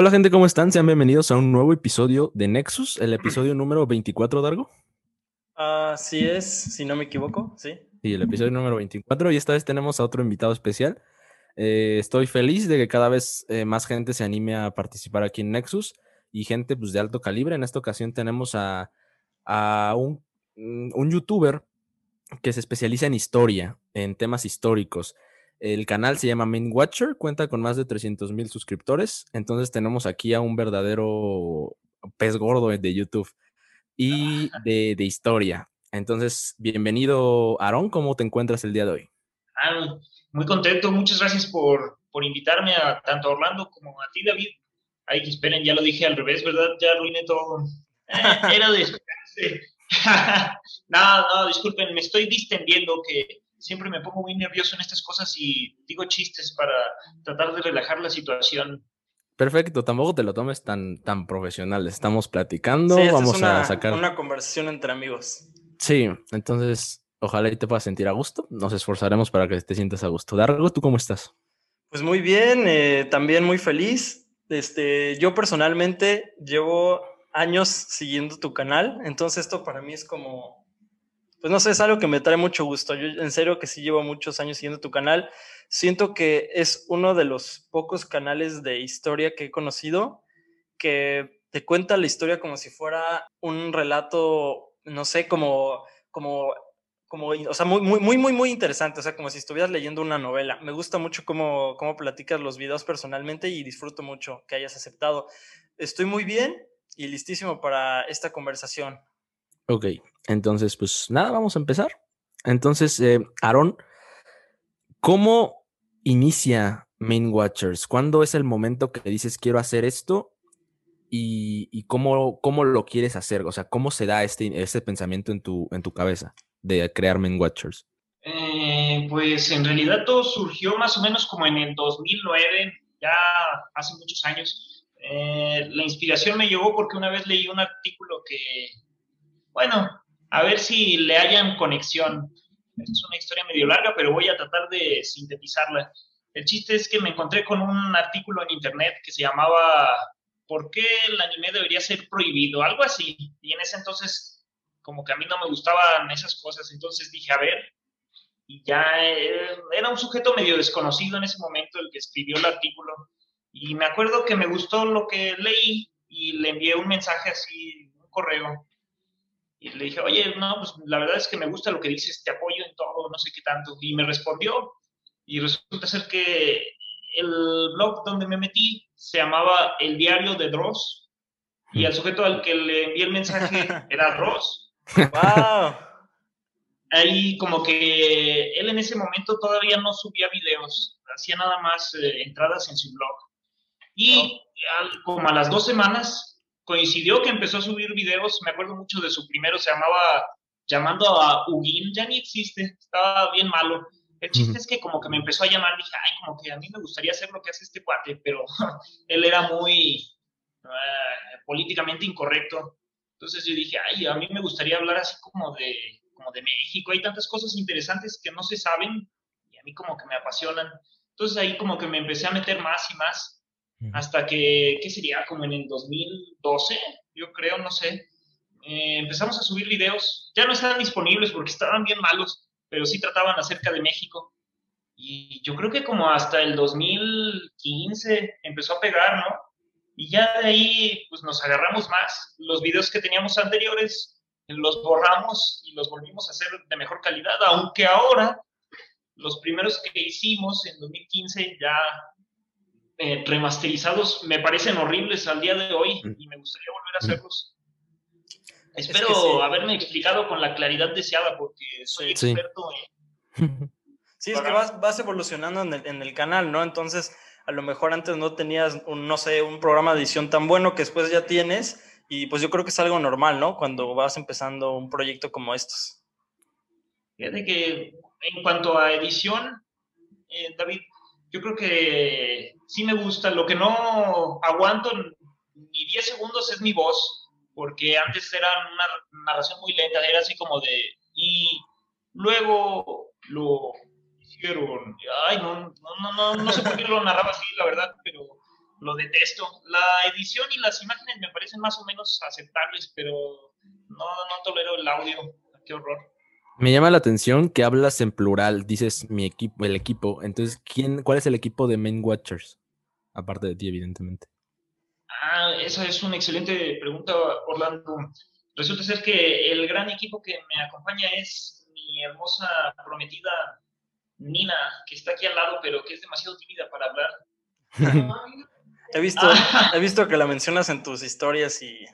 Hola gente, ¿cómo están? Sean bienvenidos a un nuevo episodio de Nexus, el episodio número 24, Dargo. Así es, si no me equivoco, sí. Sí, el episodio número 24 y esta vez tenemos a otro invitado especial. Eh, estoy feliz de que cada vez eh, más gente se anime a participar aquí en Nexus y gente pues, de alto calibre. En esta ocasión tenemos a, a un, un youtuber que se especializa en historia, en temas históricos. El canal se llama Main Watcher, cuenta con más de 300 mil suscriptores. Entonces tenemos aquí a un verdadero pez gordo de YouTube y de, de historia. Entonces, bienvenido, Aaron. ¿Cómo te encuentras el día de hoy? Ah, muy contento. Muchas gracias por, por invitarme a tanto a Orlando como a ti, David. Ay, esperen, ya lo dije al revés, ¿verdad? Ya arruiné todo. Eh, era de esperarse. no, no, disculpen, me estoy distendiendo que siempre me pongo muy nervioso en estas cosas y digo chistes para tratar de relajar la situación. Perfecto, tampoco te lo tomes tan, tan profesional. Estamos platicando, Sí, vamos es una, a sacar. una conversación entre amigos. Sí, entonces ojalá y te puedas sentir a gusto. Nos esforzaremos para que te sientas a gusto. Dargo, ¿tú cómo estás? Pues muy bien, eh, también muy feliz. Este, yo personalmente llevo años siguiendo tu canal, entonces esto para mí es como, pues no sé, es algo que me trae mucho gusto. Yo en serio que sí llevo muchos años siguiendo tu canal. Siento que es uno de los pocos canales de historia que he conocido que te cuenta la historia como si fuera un relato, no sé, como, como, como, o sea, muy, muy, muy, muy, muy interesante, o sea, como si estuvieras leyendo una novela. Me gusta mucho cómo, cómo platicas los videos personalmente y disfruto mucho que hayas aceptado. Estoy muy bien y listísimo para esta conversación. Ok, entonces, pues nada, vamos a empezar. Entonces, eh, Aaron, ¿cómo inicia Main Watchers? ¿Cuándo es el momento que dices quiero hacer esto? ¿Y, cómo, cómo lo quieres hacer? O sea, ¿cómo se da este, este pensamiento en tu, en tu cabeza de crear Main Watchers? Eh, pues en realidad todo surgió más o menos como en el 2009, ya hace muchos años. Eh, la inspiración me llegó porque una vez leí un artículo que, bueno, a ver si le hayan conexión. Es una historia medio larga, pero voy a tratar de sintetizarla. El chiste es que me encontré con un artículo en internet que se llamaba ¿Por qué el anime debería ser prohibido? Algo así. Y en ese entonces, como que a mí no me gustaban esas cosas, entonces dije, a ver, y ya eh, era un sujeto medio desconocido en ese momento el que escribió el artículo. Y me acuerdo que me gustó lo que leí y le envié un mensaje así, un correo. Y le dije, oye, no, pues la verdad es que me gusta lo que dices, te apoyo en todo, no sé qué tanto. Y me respondió. Y resulta ser que el blog donde me metí se llamaba El Diario de Dross. Y al sujeto al que le envié el mensaje era Dross. ¡Wow! Ahí como que él en ese momento todavía no subía videos, hacía nada más eh, entradas en su blog. Y al- como a las dos semanas coincidió que empezó a subir videos, me acuerdo mucho de su primero, se llamaba Llamando a Ugin, ya ni existe, estaba bien malo. El chiste Ujú. es que como que me empezó a llamar, dije, ay, como que a mí me gustaría hacer lo que hace este cuate, pero él era muy eh, políticamente incorrecto. Entonces yo dije, ay, a mí me gustaría hablar así como de, como de México. Hay tantas cosas interesantes que no se saben y a mí como que me apasionan. Entonces ahí como que me empecé a meter más y más hasta que, ¿qué sería? Como en el 2012, yo creo, no sé. Eh, empezamos a subir videos. Ya no estaban disponibles porque estaban bien malos, pero sí trataban acerca de México. Y yo creo que como hasta el 2015 empezó a pegar, ¿no? Y ya de ahí pues nos agarramos más. Los videos que teníamos anteriores los borramos y los volvimos a hacer de mejor calidad, aunque ahora los primeros que hicimos en 2015 ya eh, remasterizados me parecen horribles al día de hoy y me gustaría volver a hacerlos. Espero que sí. haberme explicado con la claridad deseada porque soy Sí. experto en Sí, es que vas, vas evolucionando en el, en el canal, ¿no? Entonces, a lo mejor antes no tenías, un, no sé, un programa de edición tan bueno que después ya tienes. Y pues yo creo que es algo normal, ¿no? Cuando vas empezando un proyecto como estos. Fíjate que en cuanto a edición, eh, David, yo creo que sí me gusta. Lo que no aguanto ni 10 segundos es mi voz, porque antes era una narración muy lenta, era así como de. Y luego lo hicieron. Ay, no, no, no, no, sé por qué lo narraba así, la verdad, pero lo detesto. La edición y las imágenes me parecen más o menos aceptables, pero no, no tolero el audio. Qué horror. Me llama la atención que hablas en plural, dices mi equipo, el equipo. Entonces, ¿quién, ¿cuál es el equipo de Main Watchers? Aparte de ti, evidentemente. Ah, esa es una excelente pregunta, Orlando. Resulta ser que el gran equipo que me acompaña es mi hermosa prometida Nina, que está aquí al lado, pero que es demasiado tímida para hablar. he, visto, ah. he visto que la mencionas en tus historias y,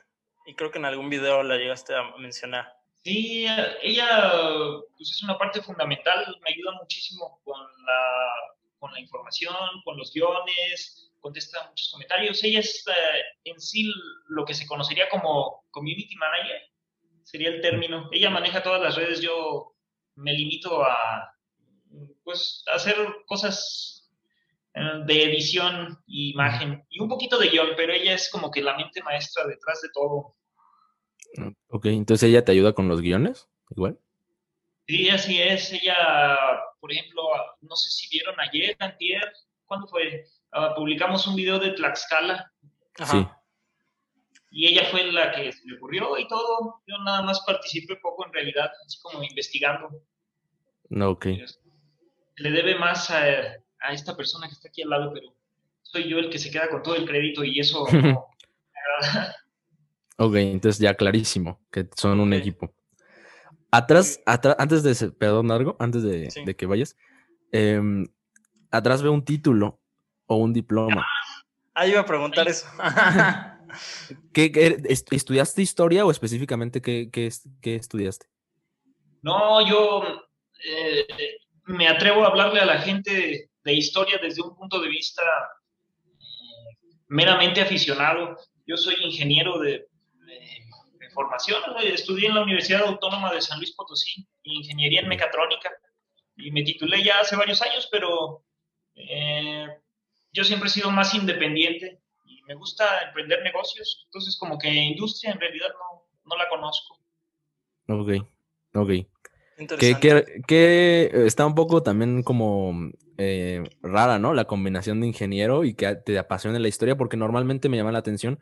y creo que en algún video la llegaste a mencionar. Sí, ella pues es una parte fundamental, me ayuda muchísimo con la, con la información, con los guiones, contesta muchos comentarios. Ella es eh, en sí lo que se conocería como community manager, sería el término. Ella maneja todas las redes, yo me limito a pues hacer cosas eh, de edición, imagen y un poquito de guion, pero ella es como que la mente maestra detrás de todo. Ok, entonces ella te ayuda con los guiones, igual. Sí, así es. Ella, por ejemplo, no sé si vieron ayer, antier, ¿cuándo fue? Ah, publicamos un video de Tlaxcala. Sí. Y ella fue la que se le ocurrió y todo. Yo nada más participé poco en realidad, así como investigando. No, ok. Le debe más a, a, esta persona que está aquí al lado, pero soy yo el que se queda con todo el crédito y eso no Ok, entonces ya clarísimo que son un equipo. Atrás, antes de, perdón, Largo, antes de, que vayas, em, atrás veo un título o un diploma. Ah, iba a preguntar eso. ¿Qué, estudiaste historia o específicamente qué, qué, estudiaste? No, yo eh, me atrevo a hablarle a la gente de historia desde un punto de vista eh, meramente aficionado. Yo soy ingeniero de, formación. Estudié en la Universidad Autónoma de San Luis Potosí, ingeniería en mecatrónica, y me titulé ya hace varios años, pero eh, yo siempre he sido más independiente y me gusta emprender negocios, entonces como que industria en realidad no, no la conozco. Ok, ok. Que, que, está un poco también como eh, rara, ¿no? La combinación de ingeniero y que te apasione la historia, porque normalmente me llama la atención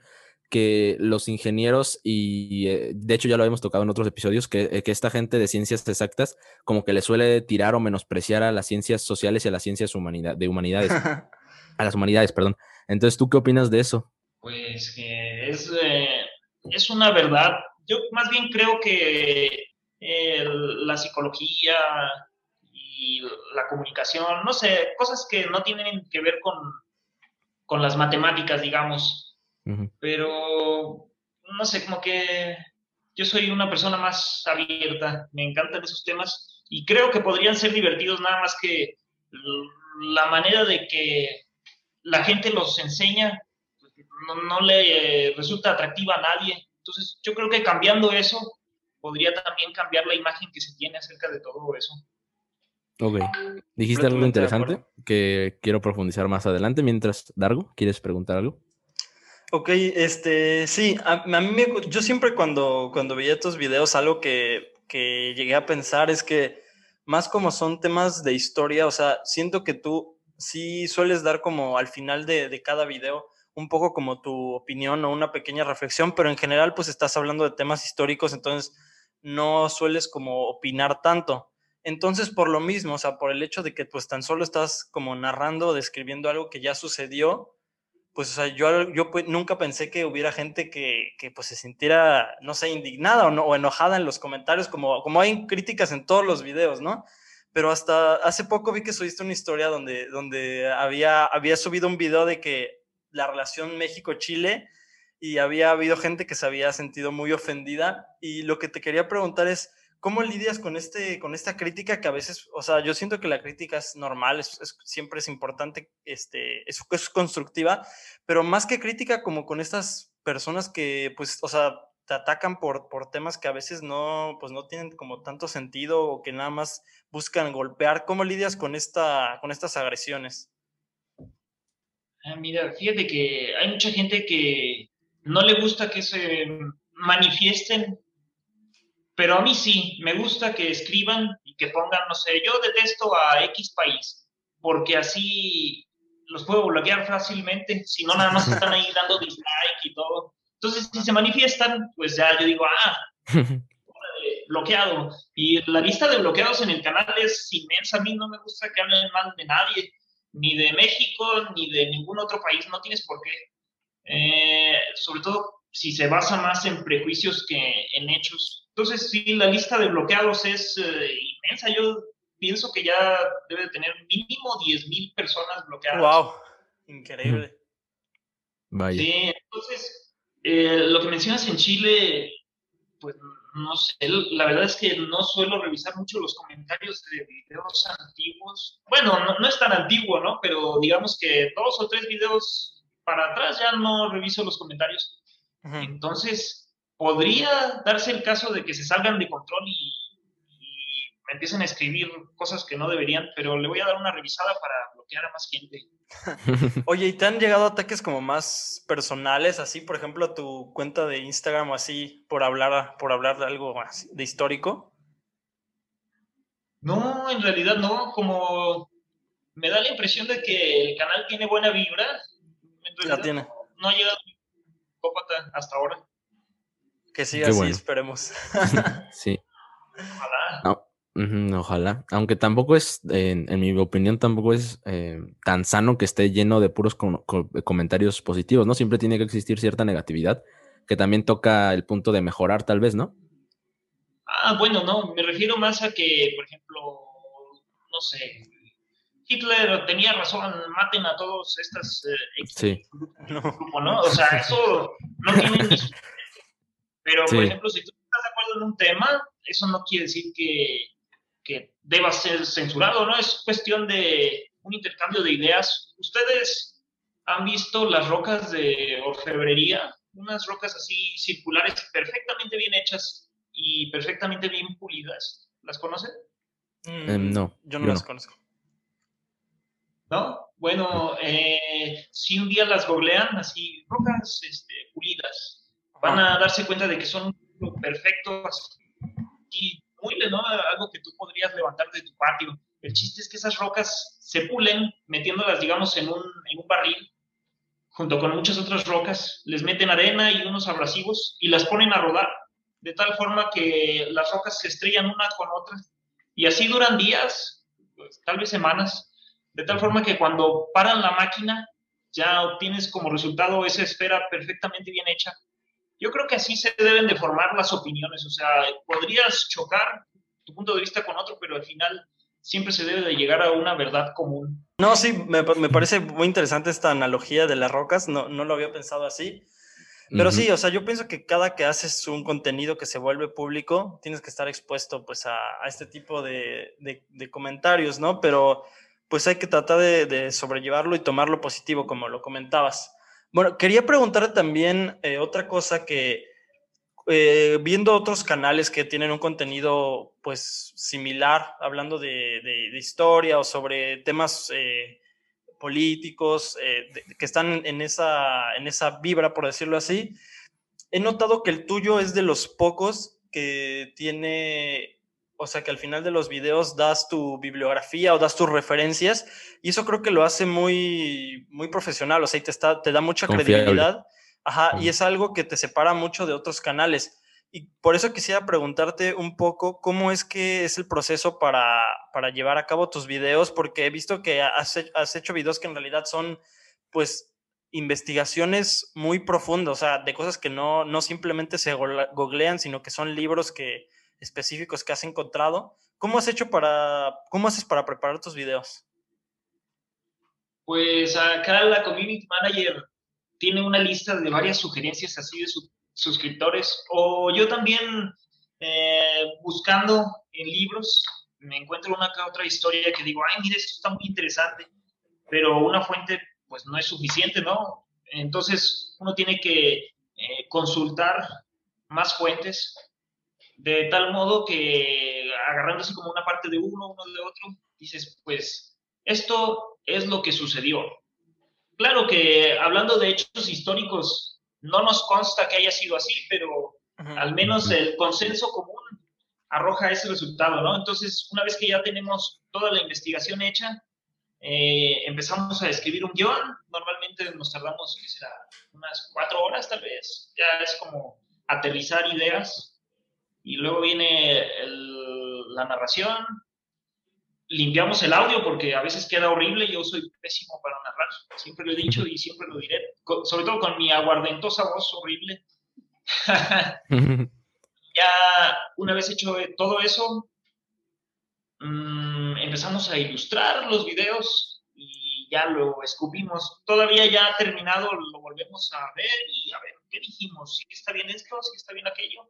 que los ingenieros, y eh, de hecho ya lo habíamos tocado en otros episodios, eh, que, esta gente de ciencias exactas como que le suele tirar o menospreciar a las ciencias sociales y a las ciencias humanidad, de humanidades. a las humanidades, perdón. Entonces, ¿tú qué opinas de eso? Pues que es, eh, es una verdad. Yo más bien creo que la psicología y la comunicación, no sé, cosas que no tienen que ver con, con las matemáticas, digamos, pero, no sé, como que yo soy una persona más abierta, me encantan esos temas y creo que podrían ser divertidos nada más que la manera de que la gente los enseña pues, no, le resulta atractiva a nadie. Entonces, yo creo que cambiando eso podría también cambiar la imagen que se tiene acerca de todo eso. Ok. Dijiste algo interesante que quiero profundizar más adelante. Mientras, Dargo, ¿quieres preguntar algo? Ok, este, sí, a, mí me, yo siempre cuando, cuando veía estos videos, algo que, que llegué a pensar es que más como son temas de historia, o sea, siento que tú sí sueles dar como al final de, de cada video un poco como tu opinión o una pequeña reflexión, pero en general pues estás hablando de temas históricos, entonces no sueles como opinar tanto. Entonces, por lo mismo, o sea, por el hecho de que pues tan solo estás como narrando o describiendo algo que ya sucedió, pues, o sea, yo, yo pues, nunca pensé que hubiera gente que, que, pues se sintiera, no sé, indignada o, no, o enojada en los comentarios, como, como hay críticas en todos los videos, ¿no? Pero hasta hace poco vi que subiste una historia donde, donde había, había subido un video de que la relación México-Chile y había habido gente que se había sentido muy ofendida. Y lo que te quería preguntar es, ¿Cómo lidias con, este, con esta crítica que a veces, o sea, yo siento que la crítica es normal, es, siempre es importante, este, es, es, constructiva, pero más que crítica, como con estas personas que, pues, o sea, te atacan por, por temas que a veces no, pues, no tienen como tanto sentido o que nada más buscan golpear. ¿Cómo lidias con, esta, con estas agresiones? Ah, mira, fíjate que hay mucha gente que no le gusta que se manifiesten pero a mí sí, me gusta que escriban y que pongan, no sé, yo detesto a X país, porque así los puedo bloquear fácilmente, si no nada más están ahí dando dislike y todo. Entonces, si se manifiestan, pues ya yo digo, ah, bloqueado. Y la lista de bloqueados en el canal es inmensa. A mí no me gusta que hablen mal de nadie, ni de México, ni de ningún otro país. No tienes por qué. Eh, sobre todo si se basa más en prejuicios que en hechos. Entonces, sí, la lista de bloqueados es eh, inmensa. Yo pienso que ya debe tener mínimo 10.000 personas bloqueadas. ¡Wow! Increíble. Vaya. Sí, entonces, eh, lo que mencionas en Chile, pues no sé, la verdad es que no suelo revisar mucho los comentarios de videos antiguos. Bueno, no, no, es tan antiguo, ¿no? Pero digamos que dos o tres videos para atrás ya no reviso los comentarios. Entonces, podría darse el caso de que se salgan de control y, me empiecen a escribir cosas que no deberían, pero le voy a dar una revisada para bloquear a más gente. Oye, ¿y te han llegado ataques como más personales, así, por ejemplo, tu cuenta de Instagram o así, por hablar, por hablar de algo de histórico? No, en realidad no, como me da la impresión de que el canal tiene buena vibra. la tiene. No, ha llegado hasta ahora. Que siga así, esperemos. sí. Ojalá. ojalá. Aunque tampoco es, en, mi opinión, tampoco es eh, tan sano que esté lleno de puros comentarios positivos, ¿no? Siempre tiene que existir cierta negatividad, que también toca el punto de mejorar, tal vez, ¿no? Ah, bueno, no, me refiero más a que, por ejemplo, no sé, Hitler tenía razón, maten a todos estas eh, sí. grupo, ¿no? O sea, eso no tiene ni Pero, por ejemplo, si tú estás de acuerdo en un tema, eso no quiere decir que, que deba ser censurado, ¿no? Es cuestión de un intercambio de ideas. ¿Ustedes han visto las rocas de orfebrería? Unas rocas así circulares, perfectamente bien hechas y perfectamente bien pulidas. ¿Las conocen? Em, no. Yo no las conozco. ¿no? Bueno, eh, si un día las googlean, así, rocas este, pulidas, van a darse cuenta de que son perfectos y muy ¿no? Algo que tú podrías levantar de tu patio. El chiste es que esas rocas se pulen metiéndolas, digamos, en un, en un barril, junto con muchas otras rocas, les meten arena y unos abrasivos y las ponen a rodar, de tal forma que las rocas se estrellan una con otra. Y así duran días, pues, tal vez semanas, de tal forma que cuando paran la máquina ya obtienes como resultado esa esfera perfectamente bien hecha. Yo creo que así se deben de formar las opiniones, o sea, podrías chocar tu punto de vista con otro, pero al final siempre se debe de llegar a una verdad común. No, sí, me, parece muy interesante esta analogía de las rocas, no, no lo había pensado así. Pero sí, o sea, yo pienso que cada que haces un contenido que se vuelve público, tienes que estar expuesto pues a, este tipo de, de, comentarios, ¿no? Pero pues hay que tratar de, sobrellevarlo y tomarlo positivo, como lo comentabas. Bueno, quería preguntar también eh, otra cosa que eh, viendo otros canales que tienen un contenido pues similar, hablando de, historia o sobre temas eh, políticos que están en esa, en esa vibra, por decirlo así, he notado que el tuyo es de los pocos que tiene o sea, que al final de los videos das tu bibliografía o das tus referencias y eso creo que lo hace muy, muy profesional, o sea, y te, está, te da mucha credibilidad. Ajá, y es algo que te separa mucho de otros canales. Y por eso quisiera preguntarte un poco cómo es que es el proceso para, para llevar a cabo tus videos, porque he visto que has, has hecho videos que en realidad son, pues, investigaciones muy profundas, o sea, de cosas que no, no simplemente se googlean, sino que son libros que, específicos que has encontrado. ¿Cómo has hecho para, cómo haces para preparar tus videos? Pues acá la Community Manager tiene una lista de varias sugerencias así de suscriptores. O yo también eh, buscando en libros me encuentro una que otra historia que digo, ay, mire, esto está muy interesante, pero una fuente pues no es suficiente, ¿no? Entonces uno tiene que eh, consultar más fuentes de tal modo que agarrándose como una parte de uno, uno de otro, dices, pues esto es lo que sucedió. Claro que hablando de hechos históricos, no nos consta que haya sido así, pero al menos el consenso común arroja ese resultado, ¿no? Entonces, una vez que ya tenemos toda la investigación hecha, eh, empezamos a escribir un guion, normalmente nos tardamos, ¿qué será? Unas cuatro horas tal vez, ya es como aterrizar ideas, y luego viene la narración, limpiamos el audio porque a veces queda horrible, yo soy pésimo para narrar, siempre lo he dicho y siempre lo diré, sobre todo con mi aguardentosa voz horrible. ya una vez hecho todo eso, mmm, empezamos a ilustrar los videos y ya lo escupimos. Todavía ya terminado lo volvemos a ver y a ver qué dijimos, si está bien esto, si está bien aquello.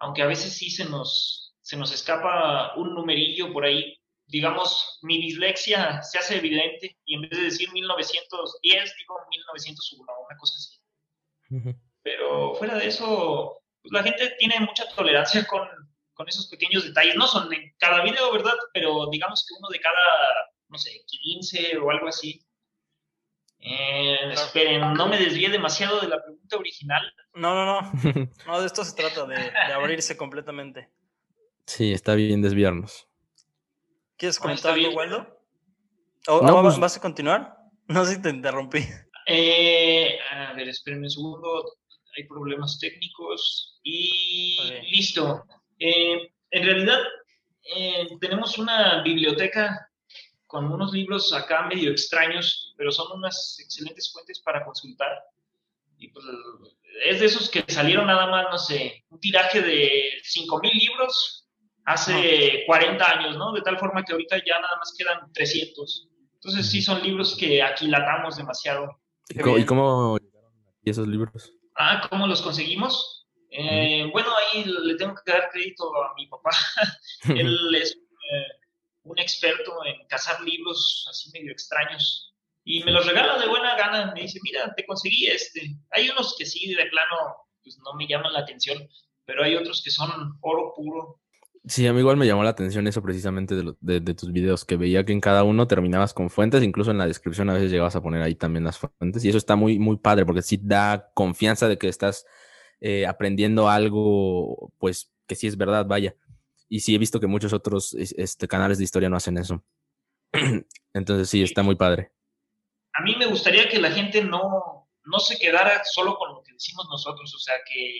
Aunque a veces sí se nos, se nos escapa un numerillo por ahí. Digamos, mi dislexia se hace evidente y en vez de decir 1910, digo 1901, una cosa así. Pero fuera de eso, pues la gente tiene mucha tolerancia con, con esos pequeños detalles. No son en cada video, ¿verdad? Pero digamos que uno de cada, no sé, 15 o algo así. Eh, esperen, no me desvíe demasiado de la pregunta original. No, no, no. No, de esto se trata, de, abrirse completamente. Sí, está bien desviarnos. ¿Quieres comentar algo, Waldo? ¿O, pues vas a continuar? No sé si te interrumpí. Eh, a ver, espérenme un segundo. Hay problemas técnicos. Y listo. Eh, en realidad, eh, tenemos una biblioteca con unos libros acá medio extraños, pero son unas excelentes fuentes para consultar. Y pues, es de esos que salieron nada más, no sé, un tiraje de 5.000 libros hace 40 años, ¿no? De tal forma que ahorita ya nada más quedan 300. Entonces sí son libros que aquilatamos demasiado. ¿Y cómo, ¿y cómo llegaron esos libros? Ah, ¿cómo los conseguimos? Eh, bueno, ahí le tengo que dar crédito a mi papá. Él es eh, un experto en cazar libros así medio extraños y me los regala de buena gana. Me dice, mira, te conseguí este. Hay unos que sí, de plano, pues no me llaman la atención, pero hay otros que son oro puro. Sí, a mí igual me llamó la atención eso precisamente de, de, tus videos, que veía que en cada uno terminabas con fuentes, incluso en la descripción a veces llegabas a poner ahí también las fuentes, y eso está muy, muy padre, porque sí da confianza de que estás eh, aprendiendo algo, pues que sí es verdad, vaya. Y sí he visto que muchos otros este, canales de historia no hacen eso. Entonces sí, está muy padre. A mí me gustaría que la gente no, no se quedara solo con lo que decimos nosotros, o sea, que,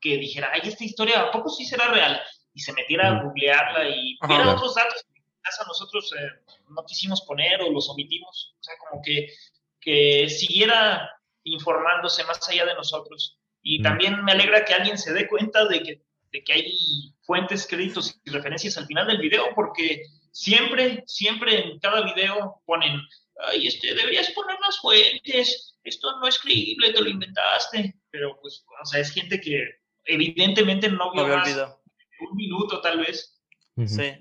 que dijera, ay, esta historia, ¿a poco sí será real? Y se metiera a googlearla y viera otros datos que quizás nosotros eh, no quisimos poner o los omitimos. O sea, como que, que siguiera informándose más allá de nosotros. Y también me alegra que alguien se dé cuenta de que, de que hay fuentes, créditos y referencias al final del video, porque siempre, siempre en cada video ponen, ay, este, deberías poner las fuentes, esto no es creíble, te lo inventaste. Pero pues, o sea, es gente que evidentemente no vio más un minuto tal vez. Sí.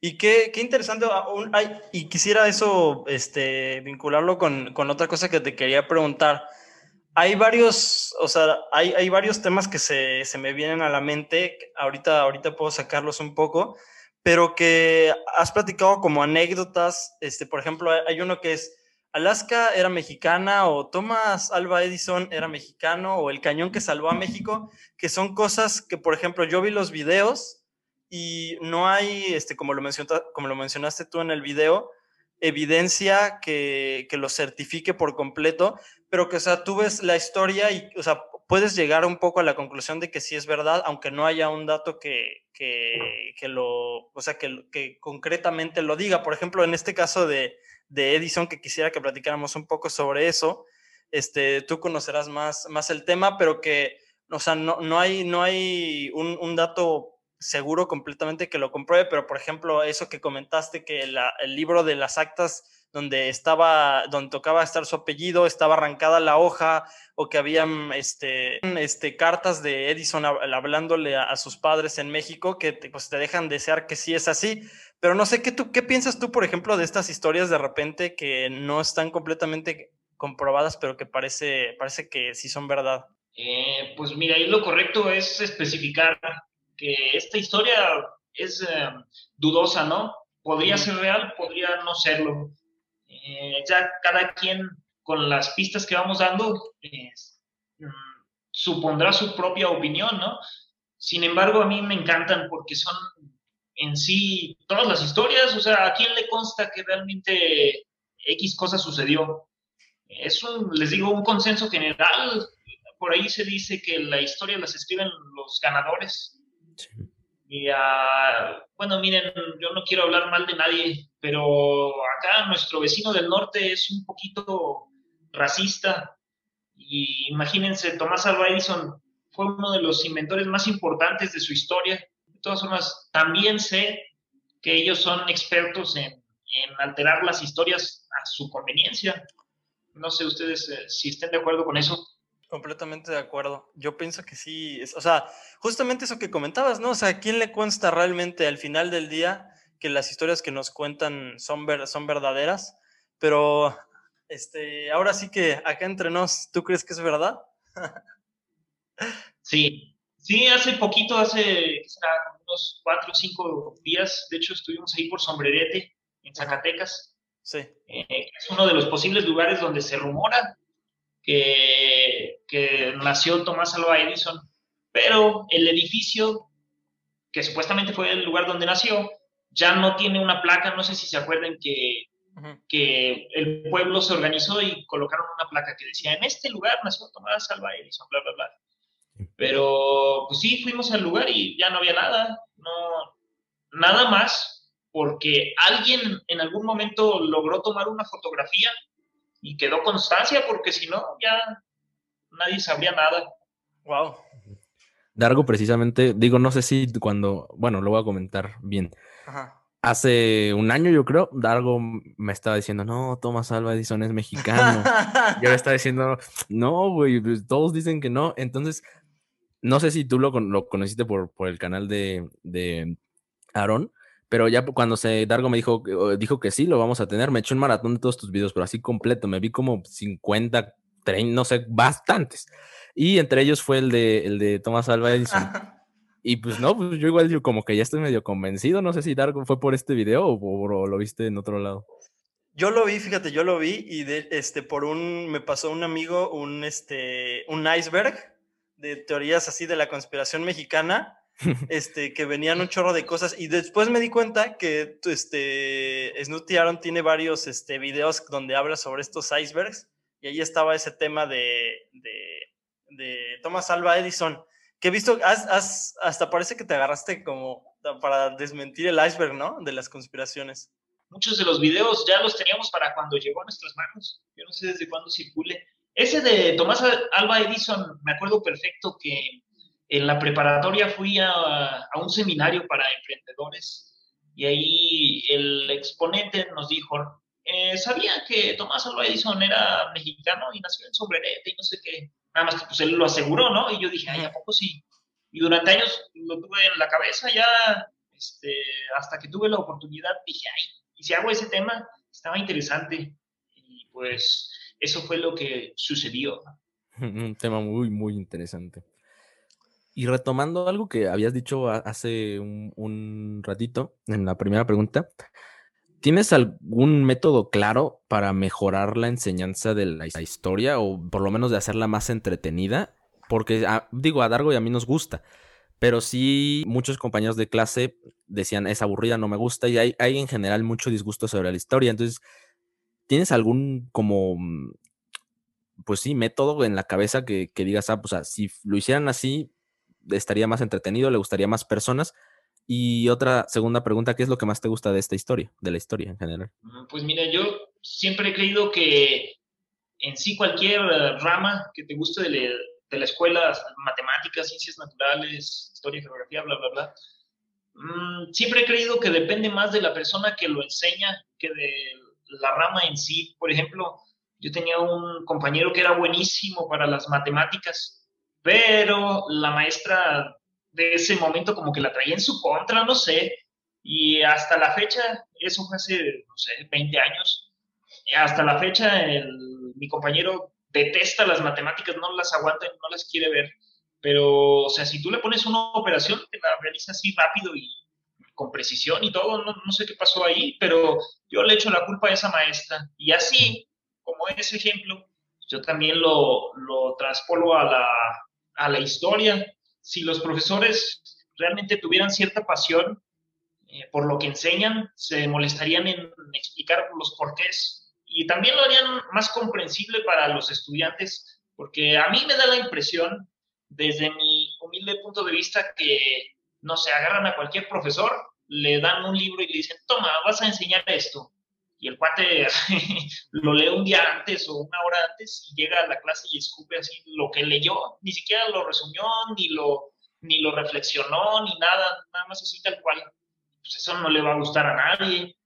Y qué, qué interesante, aún hay, y quisiera eso este, vincularlo con, con otra cosa que te quería preguntar hay varios, o sea, hay, hay varios temas que se, se, me vienen a la mente, ahorita, ahorita puedo sacarlos un poco, pero que has platicado como anécdotas, este, por ejemplo, hay uno que es, Alaska era mexicana o Thomas Alba Edison era mexicano o el cañón que salvó a México, que son cosas que, por ejemplo, yo vi los videos y no hay, este, como, lo como lo mencionaste tú en el video, evidencia que, que, lo certifique por completo, pero que, o sea, tú ves la historia y, o sea, puedes llegar un poco a la conclusión de que sí es verdad, aunque no haya un dato que, que, lo, o sea, que, que, concretamente lo diga. Por ejemplo, en este caso de, de, Edison, que quisiera que platicáramos un poco sobre eso, este, tú conocerás más, más el tema, pero que, o sea, no, no hay, no hay un, un dato seguro completamente que lo compruebe, pero por ejemplo, eso que comentaste, que el libro de las actas donde estaba, donde tocaba estar su apellido, estaba arrancada la hoja, o que habían este, este, cartas de Edison hablándole a, sus padres en México, que te, pues, te dejan desear que sí es así. Pero no sé, ¿qué, tú, ¿qué piensas tú, por ejemplo, de estas historias de repente que no están completamente comprobadas, pero que parece, parece que sí son verdad? Eh, pues mira, ahí lo correcto es especificar que esta historia es eh, dudosa, ¿no? Podría ser real, podría no serlo. Eh, ya cada quien con las pistas que vamos dando mm, supondrá su propia opinión, ¿no? Sin embargo, a mí me encantan porque son en sí todas las historias, o sea, ¿a quién le consta que realmente X cosa sucedió. Es un, les digo, un consenso general. Por ahí se dice que la historia las escriben los ganadores. Y uh, bueno, miren, yo no quiero hablar mal de nadie, pero acá nuestro vecino del norte es un poquito racista. Y imagínense, Tomás Alva Edison fue uno de los inventores más importantes de su historia. De todas formas, también sé que ellos son expertos en, en alterar las historias a su conveniencia. No sé ustedes eh, si estén de acuerdo con eso. Completamente de acuerdo. Yo pienso que sí, o sea, justamente eso que comentabas, ¿no? O sea, ¿a quién le consta realmente al final del día que las historias que nos cuentan son, ver, son verdaderas? Pero, este, ahora sí que acá entre nos, ¿tú crees que es verdad? sí, sí, hace poquito, hace unos cuatro o cinco días, de hecho estuvimos ahí por Sombrerete, en Zacatecas. Sí. Eh, es uno de los posibles lugares donde se rumora que, que nació Tomás Alva Edison, pero el edificio, que supuestamente fue el lugar donde nació, ya no tiene una placa, no sé si se acuerdan que, que el pueblo se organizó y colocaron una placa que decía, en este lugar nació Tomás Alva Edison, bla, bla, bla. Pero pues sí, fuimos al lugar y ya no había nada, no, nada más, porque alguien en algún momento logró tomar una fotografía y quedó constancia, porque si no, ya nadie sabría nada. Wow. Dargo, precisamente, digo, no sé si cuando, bueno, lo voy a comentar bien. Hace un año, yo creo, Dargo me estaba diciendo, no, Tomás Alva Edison es mexicano. yo le estaba diciendo, no, güey, pues, todos dicen que no. Entonces, no sé si tú lo, lo conociste por, por el canal de, de Aaron, pero ya cuando se Dargo me dijo, dijo que sí, lo vamos a tener, me echó un maratón de todos tus videos, pero así completo, me vi como 50, 30, no sé, bastantes. Y entre ellos fue el de, el de Tomás Alva Edison. y pues no, pues yo igual yo como que ya estoy medio convencido, no sé si Dargo fue por este video o, lo viste en otro lado. Yo lo vi, fíjate, yo lo vi y de, este, por un, me pasó un amigo un, este, un iceberg de teorías así de la conspiración mexicana este, que venían un chorro de cosas y después me di cuenta que este, Snooty Aaron tiene varios este, videos donde habla sobre estos icebergs y ahí estaba ese tema de, de, Thomas Alva Edison, que he visto, hasta parece que te agarraste como para desmentir el iceberg, ¿no? De las conspiraciones. Muchos de los videos ya los teníamos para cuando llegó a nuestras manos. Yo no sé desde cuándo circule. Ese de Tomás Alba Edison, me acuerdo perfecto que en la preparatoria fui a, un seminario para emprendedores y ahí el exponente nos dijo, eh, sabía que Tomás Alva Edison era mexicano y nació en Sombrerete y no sé qué. Nada más que pues él lo aseguró, ¿no? Y yo dije, ay, ¿a poco sí? Y durante años lo tuve en la cabeza ya, este, hasta que tuve la oportunidad, dije, ay, y si hago ese tema, estaba interesante. Y pues eso fue lo que sucedió. Un tema muy, muy interesante. Y retomando algo que habías dicho hace un, ratito en la primera pregunta, ¿tienes algún método claro para mejorar la enseñanza de la historia o por lo menos de hacerla más entretenida? Porque ah, digo, a Dargo y a mí nos gusta, pero sí muchos compañeros de clase decían es aburrida, no me gusta y hay, en general mucho disgusto sobre la historia. Entonces, ¿tienes algún como mm, pues sí, método en la cabeza que, que digas, ah, pues si lo hicieran así, estaría más entretenido, le gustaría más personas. Y otra segunda pregunta, ¿qué es lo que más te gusta de esta historia, de la historia en general? Mm, pues mira, yo siempre he creído que en sí cualquier rama que te guste de, la escuela, matemáticas, ciencias naturales, historia, geografía, bla, bla, bla, mm, siempre he creído que depende más de la persona que lo enseña que de la rama en sí. Por ejemplo, yo tenía un compañero que era buenísimo para las matemáticas, pero la maestra de ese momento como que la traía en su contra, no sé, y hasta la fecha, eso fue hace, no sé, 20 años, hasta la fecha mi compañero detesta las matemáticas, no las aguanta, no las quiere ver, pero, o sea, si tú le pones una operación, te la realiza así rápido y con precisión y todo, no, no sé qué pasó ahí, pero yo le echo la culpa a esa maestra, y así, como ese ejemplo, yo también lo, lo transpolo a la, a la historia. Si los profesores realmente tuvieran cierta pasión eh, por lo que enseñan, se molestarían en explicar los porqués y también lo harían más comprensible para los estudiantes, porque a mí me da la impresión, desde mi humilde punto de vista, que no se agarran a cualquier profesor, le dan un libro y le dicen, toma, vas a enseñar esto. Y el cuate lo lee un día antes o una hora antes y llega a la clase y escupe así lo que leyó, ni siquiera lo resumió, ni lo, ni lo reflexionó, ni nada, nada más así tal cual. Pues eso no le va a gustar a nadie.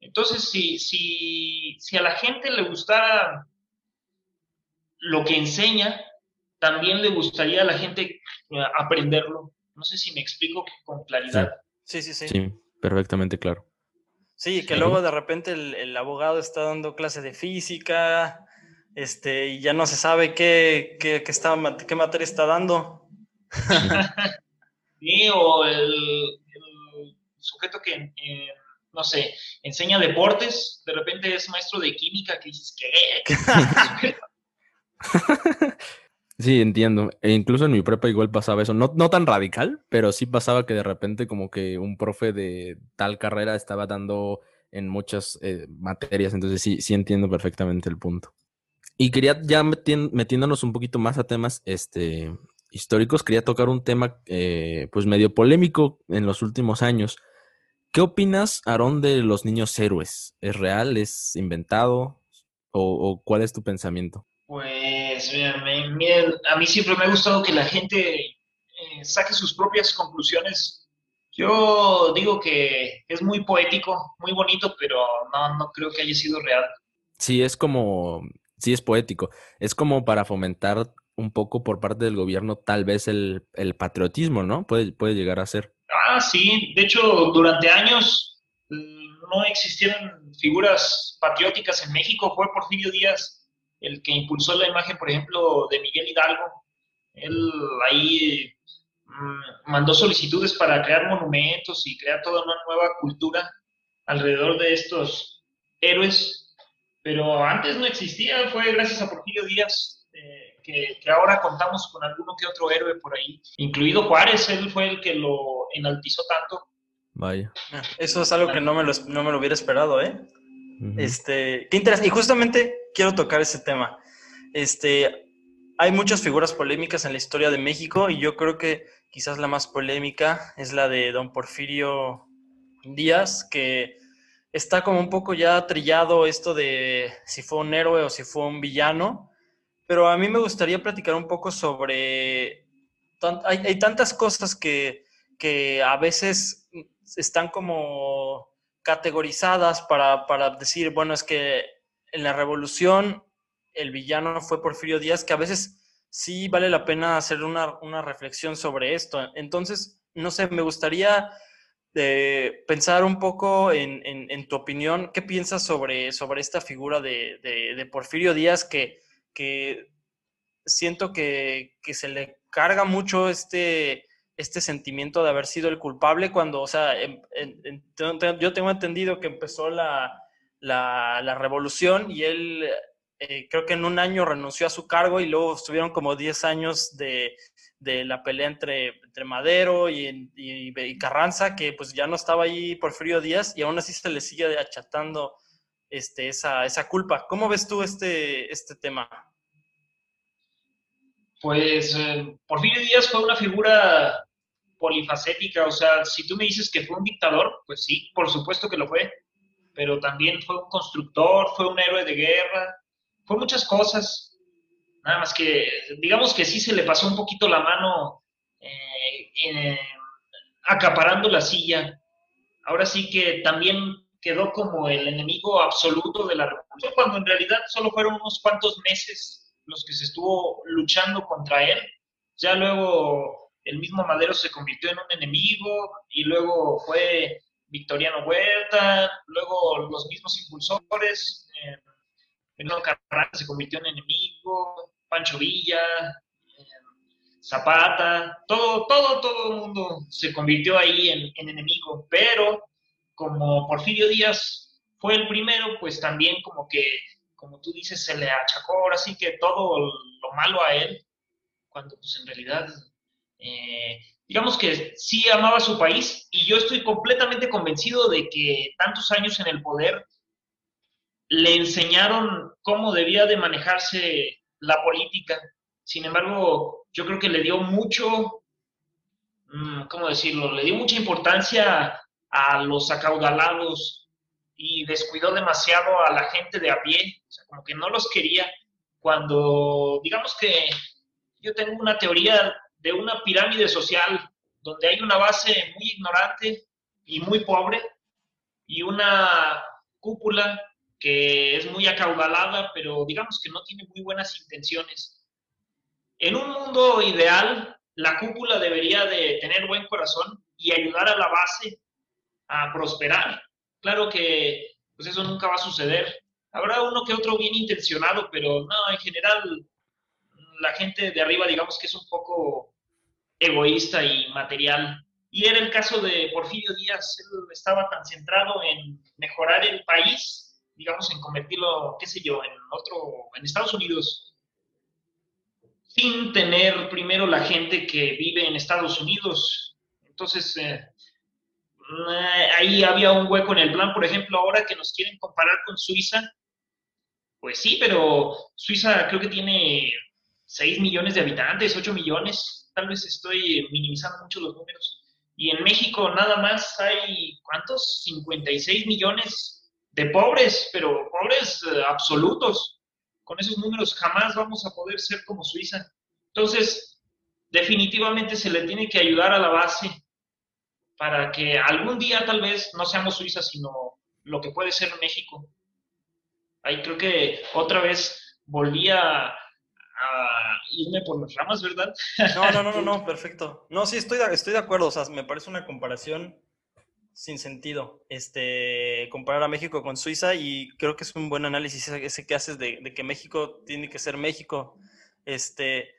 Entonces, si, si, si a la gente le gustara lo que enseña, también le gustaría a la gente eh, aprenderlo. No sé si me explico con claridad. Sí, sí, sí. Sí, perfectamente claro. Sí, que luego de repente el, abogado está dando clase de física, este, y ya no se sabe qué, qué, qué, está, qué materia está dando. sí, o el, sujeto que, no sé, enseña deportes, de repente es maestro de química, que dices, ¿qué? Sí, entiendo. E incluso en mi prepa igual pasaba eso. No, no tan radical, pero sí pasaba que de repente como que un profe de tal carrera estaba dando en muchas eh, materias. Entonces sí, sí entiendo perfectamente el punto. Y quería ya metiéndonos un poquito más a temas este, históricos, quería tocar un tema eh, pues medio polémico en los últimos años. ¿Qué opinas, Aarón, de los niños héroes? ¿Es real? ¿Es inventado? o cuál es tu pensamiento? Pues a mí siempre me ha gustado que la gente eh, saque sus propias conclusiones. Yo digo que es muy poético, muy bonito, pero no, no creo que haya sido real. Sí, es como, sí es poético. Es como para fomentar un poco por parte del gobierno tal vez el, el patriotismo, ¿no? Puede, puede llegar a ser. Ah, sí. De hecho, durante años mm, no existieron figuras patrióticas en México. Fue Porfirio Díaz el que impulsó la imagen, por ejemplo, de Miguel Hidalgo. Él ahí mm, mandó solicitudes para crear monumentos y crear toda una nueva cultura alrededor de estos héroes, pero antes no existía, fue gracias a Porfirio Díaz eh, que, ahora contamos con alguno que otro héroe por ahí, incluido Juárez, él fue el que lo enaltizó tanto. Vaya. Eso es algo que no me lo, no me lo hubiera esperado, ¿eh? Este, qué interesante. Y justamente quiero tocar ese tema. Este, hay muchas figuras polémicas en la historia de México y yo creo que quizás la más polémica es la de don Porfirio Díaz, que está como un poco ya trillado esto de si fue un héroe o si fue un villano, pero a mí me gustaría platicar un poco sobre... Hay, tantas cosas que, que a veces están como categorizadas para, para decir, bueno, es que en la revolución el villano fue Porfirio Díaz, que a veces sí vale la pena hacer una, una reflexión sobre esto. Entonces, no sé, me gustaría eh, pensar un poco en, en, tu opinión, ¿qué piensas sobre, sobre esta figura de, de, Porfirio Díaz que, que siento que, que, se le carga mucho este, este sentimiento de haber sido el culpable cuando, o sea, yo tengo entendido que empezó la, la, revolución y él eh, creo que en un año renunció a su cargo y luego estuvieron como 10 años de, de la pelea entre, entre Madero y, y, Carranza, que pues ya no estaba ahí por frío Díaz y aún así se le sigue achatando este, esa, esa culpa. ¿Cómo ves tú este, este tema? Pues eh, Porfirio Díaz fue una figura polifacética, o sea, si tú me dices que fue un dictador, pues sí, por supuesto que lo fue, pero también fue un constructor, fue un héroe de guerra, fue muchas cosas, nada más que, digamos que sí se le pasó un poquito la mano eh, acaparando la silla, ahora sí que también quedó como el enemigo absoluto de la revolución, cuando en realidad solo fueron unos cuantos meses los que se estuvo luchando contra él, ya luego el mismo Madero se convirtió en un enemigo y luego fue Victoriano Huerta, luego los mismos impulsores, eh, Carranza se convirtió en enemigo, Pancho Villa, eh, Zapata, todo, todo, todo el mundo se convirtió ahí en, en, enemigo, pero como Porfirio Díaz fue el primero, pues también como que, como tú dices, se le achacó ahora sí que todo lo malo a él, cuando pues en realidad eh, digamos que sí amaba su país y yo estoy completamente convencido de que tantos años en el poder le enseñaron cómo debía de manejarse la política. Sin embargo, yo creo que le dio mucho, mm, ¿cómo decirlo? Le dio mucha importancia a los acaudalados y descuidó demasiado a la gente de a pie, o sea, como que no los quería. Cuando, digamos que yo tengo una teoría de una pirámide social donde hay una base muy ignorante y muy pobre y una cúpula que es muy acaudalada, pero digamos que no tiene muy buenas intenciones. En un mundo ideal, la cúpula debería de tener buen corazón y ayudar a la base a prosperar. Claro que pues eso nunca va a suceder. Habrá uno que otro bien intencionado, pero no, en general la gente de arriba digamos que es un poco egoísta y material. Y era el caso de Porfirio Díaz, él estaba tan centrado en mejorar el país, digamos, en convertirlo, qué sé yo, en otro, en Estados Unidos, sin tener primero la gente que vive en Estados Unidos. Entonces, eh, ahí había un hueco en el plan, por ejemplo, ahora que nos quieren comparar con Suiza, pues sí, pero Suiza creo que tiene 6 millones de habitantes, 8 millones, tal vez estoy minimizando mucho los números. Y en México nada más hay, ¿cuántos? 56 millones de pobres, pero pobres eh, absolutos. Con esos números jamás vamos a poder ser como Suiza. Entonces, definitivamente se le tiene que ayudar a la base para que algún día tal vez no seamos Suiza, sino lo que puede ser México. Ahí creo que otra vez volví a, irme por las ramas, ¿verdad? No, no, no, no, perfecto. No, sí, estoy de, estoy de acuerdo. O sea, me parece una comparación sin sentido. Este, comparar a México con Suiza y creo que es un buen análisis ese que haces de, de que México tiene que ser México. Este,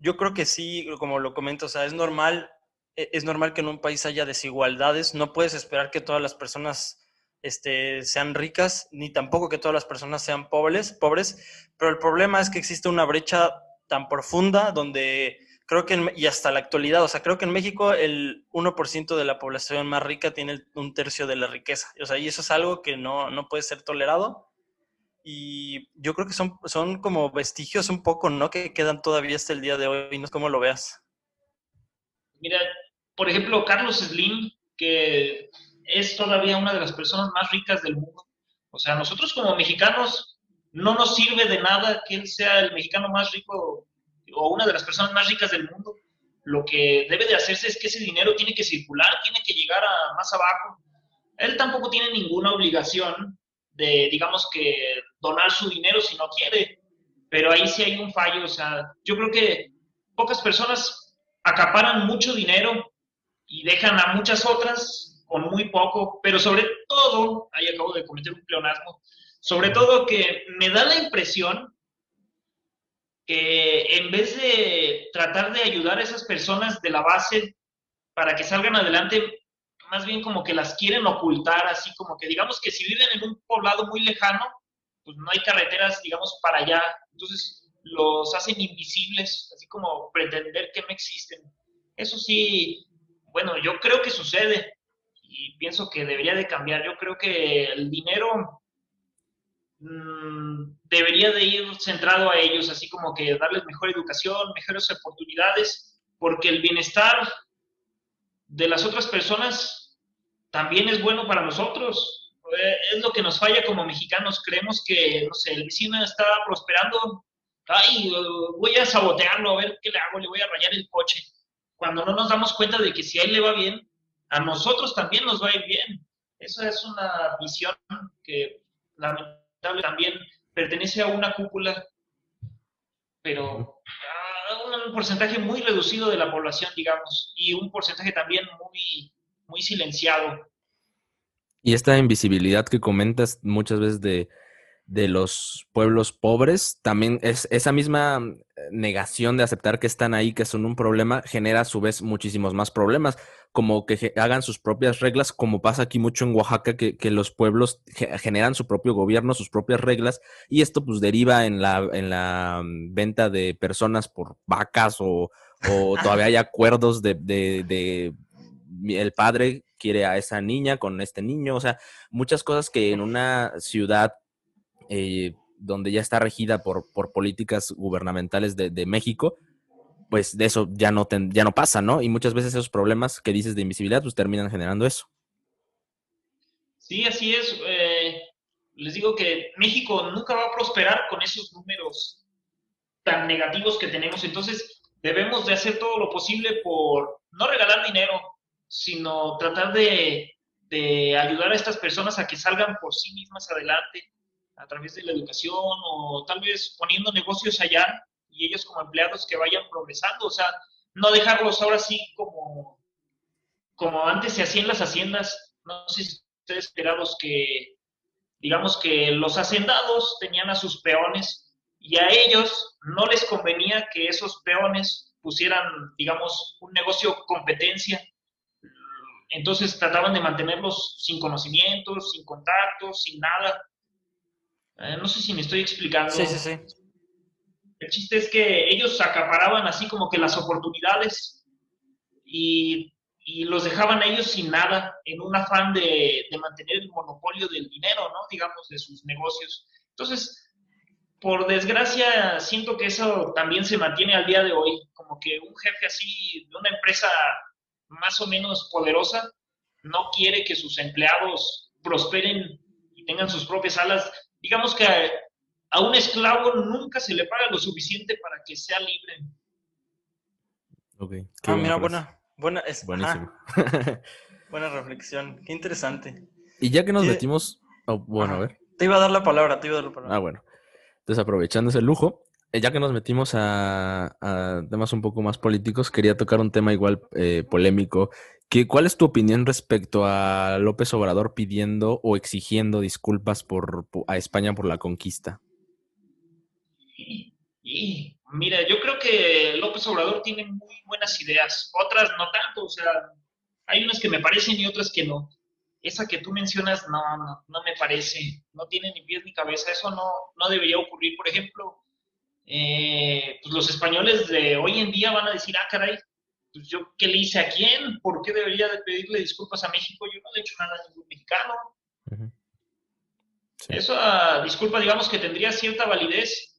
yo creo que sí, como lo comento, o sea, es normal, e, es normal que en un país haya desigualdades. No puedes esperar que todas las personas este, sean ricas, ni tampoco que todas las personas sean pobres, pobres, pero el problema es que existe una brecha tan profunda donde creo que, y hasta la actualidad, o sea, creo que en México el 1% de la población más rica tiene un tercio de la riqueza, o sea, y eso es algo que no, no puede ser tolerado. Y yo creo que son, son como vestigios un poco, ¿no? Que quedan todavía hasta el día de hoy, no cómo lo veas. Mira, por ejemplo, Carlos Slim, que es todavía una de las personas más ricas del mundo. O sea, nosotros como mexicanos no nos sirve de nada que él sea el mexicano más rico o una de las personas más ricas del mundo. Lo que debe de hacerse es que ese dinero tiene que circular, tiene que llegar a más abajo. Él tampoco tiene ninguna obligación de, digamos que, donar su dinero si no quiere. Pero ahí sí hay un fallo. O sea, yo creo que pocas personas acaparan mucho dinero y dejan a muchas otras con muy poco, pero sobre todo, ahí acabo de cometer un pleonasmo, sobre todo que me da la impresión que en vez de tratar de ayudar a esas personas de la base para que salgan adelante, más bien como que las quieren ocultar, así como que digamos que si viven en un poblado muy lejano, pues no hay carreteras, digamos, para allá, entonces los hacen invisibles, así como pretender que no existen. Eso sí, bueno, yo creo que sucede, y pienso que debería de cambiar. Yo creo que el dinero mm, debería de ir centrado a ellos, así como que darles mejor educación, mejores oportunidades, porque el bienestar de las otras personas también es bueno para nosotros. Eh, es lo que nos falla como mexicanos. Creemos que, no sé, el vecino está prosperando. Ay, voy a sabotearlo, a ver qué le hago, le voy a rayar el coche. Cuando no nos damos cuenta de que si a él le va bien, a nosotros también nos va a ir bien. Esa es una visión que lamentablemente también pertenece a una cúpula, pero a un porcentaje muy reducido de la población, digamos, y un porcentaje también muy, muy silenciado. Y esta invisibilidad que comentas muchas veces de, de los pueblos pobres, también es esa misma negación de aceptar que están ahí, que son un problema, genera a su vez muchísimos más problemas como que hagan sus propias reglas, como pasa aquí mucho en Oaxaca, que, los pueblos generan su propio gobierno, sus propias reglas, y esto pues deriva en la, en la mm, venta de personas por vacas o, todavía hay acuerdos de, de, de, el padre quiere a esa niña con este niño, o sea, muchas cosas que en una ciudad eh, donde ya está regida por, por políticas gubernamentales de, México, pues de eso ya no, ya no pasa, ¿no? Y muchas veces esos problemas que dices de invisibilidad, pues terminan generando eso. Sí, así es. Eh, les digo que México nunca va a prosperar con esos números tan negativos que tenemos. Entonces, debemos de hacer todo lo posible por no regalar dinero, sino tratar de, de ayudar a estas personas a que salgan por sí mismas adelante a través de la educación o tal vez poniendo negocios allá y ellos como empleados que vayan progresando, o sea, no dejarlos ahora sí como, como antes se hacían las haciendas, no sé si ustedes esperados que, digamos que los hacendados tenían a sus peones y a ellos no les convenía que esos peones pusieran, digamos, un negocio competencia. Entonces trataban de mantenerlos sin conocimientos, sin contactos, sin nada. Eh, no sé si me estoy explicando. Sí, sí, sí. El chiste es que ellos acaparaban así como que las oportunidades y, los dejaban a ellos sin nada, en un afán de, mantener el monopolio del dinero, ¿no? Digamos, de sus negocios. Entonces, por desgracia, siento que eso también se mantiene al día de hoy, como que un jefe así de una empresa más o menos poderosa no quiere que sus empleados prosperen y tengan sus propias alas. Digamos que a un esclavo nunca se le paga lo suficiente para que sea libre. Ok. ah, mira, buena, buena, es, Buenísimo. buena reflexión, qué interesante. Y ya que nos metimos, oh, bueno, a ver. Te iba a dar la palabra, te iba a dar la palabra. Ah, bueno. Entonces, aprovechando ese lujo, eh, ya que nos metimos a, temas un poco más políticos, quería tocar un tema igual eh, polémico. Que, ¿Cuál es tu opinión respecto a López Obrador pidiendo o exigiendo disculpas a España por la conquista? Mira, yo creo que López Obrador tiene muy buenas ideas, otras no tanto, o sea, hay unas que me parecen y otras que no. Esa que tú mencionas no, no, me parece, no tiene ni pies ni cabeza, eso no, no debería ocurrir. Por ejemplo, eh, pues los españoles de hoy en día van a decir, ah, caray, pues yo qué le hice a quién, ¿por qué debería de pedirle disculpas a México? Yo no le he hecho nada a ningún mexicano. Eso, ah, disculpa, digamos que tendría cierta validez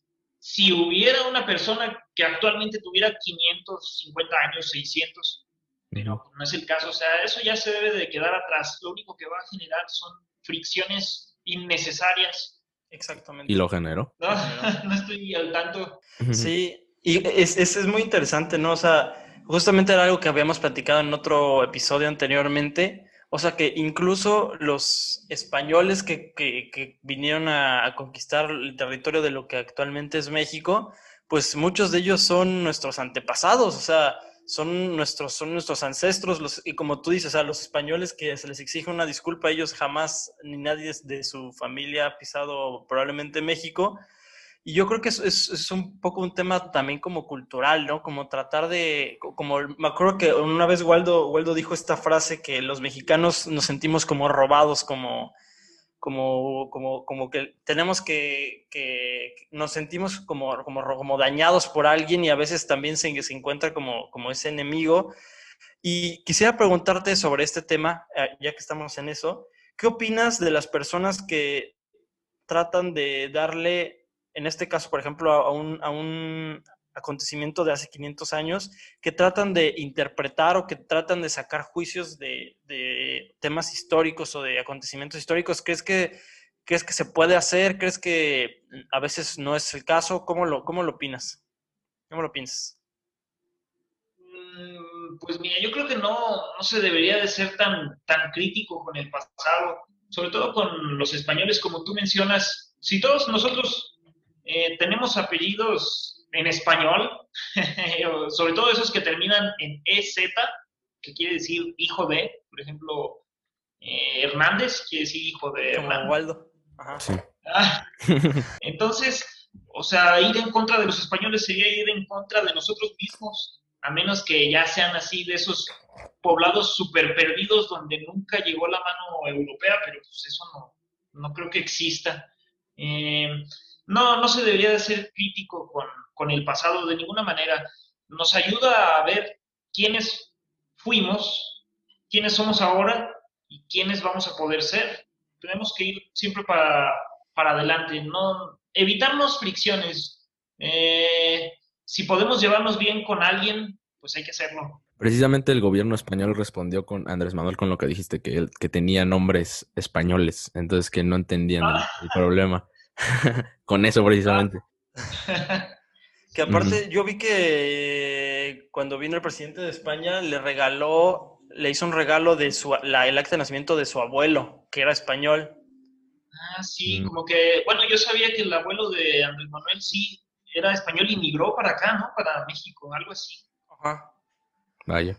si hubiera una persona que actualmente tuviera 550 años, 600, pero no es el caso, o sea, eso ya se debe de quedar atrás. Lo único que va a generar son fricciones innecesarias. Exactamente. ¿Y lo generó? No, no estoy al tanto. Sí, y es, es, muy interesante, ¿no? O sea, justamente era algo que habíamos platicado en otro episodio anteriormente, o sea que incluso los españoles que, que, vinieron a, conquistar el territorio de lo que actualmente es México, pues muchos de ellos son nuestros antepasados, o sea, son nuestros, son nuestros ancestros, los, y como tú dices, a los españoles que se les exige una disculpa, ellos jamás, ni nadie de su familia ha pisado probablemente México, y yo creo que es, es, un poco un tema también como cultural, ¿no? Como tratar de, como me acuerdo que una vez Waldo, Waldo dijo esta frase que los mexicanos nos sentimos como robados, como, como, como, como que tenemos que, que nos sentimos como, como, como dañados por alguien y a veces también se, se encuentra como, como ese enemigo. Y quisiera preguntarte sobre este tema, eh, ya que estamos en eso, ¿qué opinas de las personas que tratan de darle en este caso, por ejemplo, a un, acontecimiento de hace 500 años, que tratan de interpretar o que tratan de sacar juicios de, temas históricos o de acontecimientos históricos. ¿Crees que, ¿Crees que se puede hacer? ¿Crees que a veces no es el caso? ¿Cómo lo, cómo lo opinas? ¿Cómo lo piensas? Mm, pues mira, yo creo que no, no se debería de ser tan, tan crítico con el pasado, sobre todo con los españoles, como tú mencionas. Si todos nosotros eh, tenemos apellidos en español, sobre todo esos que terminan en EZ, que quiere decir hijo de, por ejemplo, eh, Hernández quiere decir hijo de Como Waldo. Ah, entonces, o sea, ir en contra de los españoles sería ir en contra de nosotros mismos, a menos que ya sean así de esos poblados súper perdidos donde nunca llegó la mano europea, pero pues eso no, no creo que exista. Eh, no, no se debería de ser crítico con, con el pasado de ninguna manera. Nos ayuda a ver quiénes fuimos, quiénes somos ahora y quiénes vamos a poder ser. Tenemos que ir siempre para para adelante, no evitarnos fricciones. Eh, si podemos llevarnos bien con alguien, pues hay que hacerlo. Precisamente el gobierno español respondió con Andrés Manuel con lo que dijiste, que, que tenía nombres españoles, entonces que no entendían el, ah. problema. con eso precisamente. que aparte yo vi que cuando vino el presidente de España le regaló, le hizo un regalo de su, la, el acta de nacimiento de su abuelo, que era español. Ah, sí, mm. como que, bueno, yo sabía que el abuelo de Andrés Manuel sí era español y migró para acá, ¿no? Para México, algo así. Ajá. Vaya.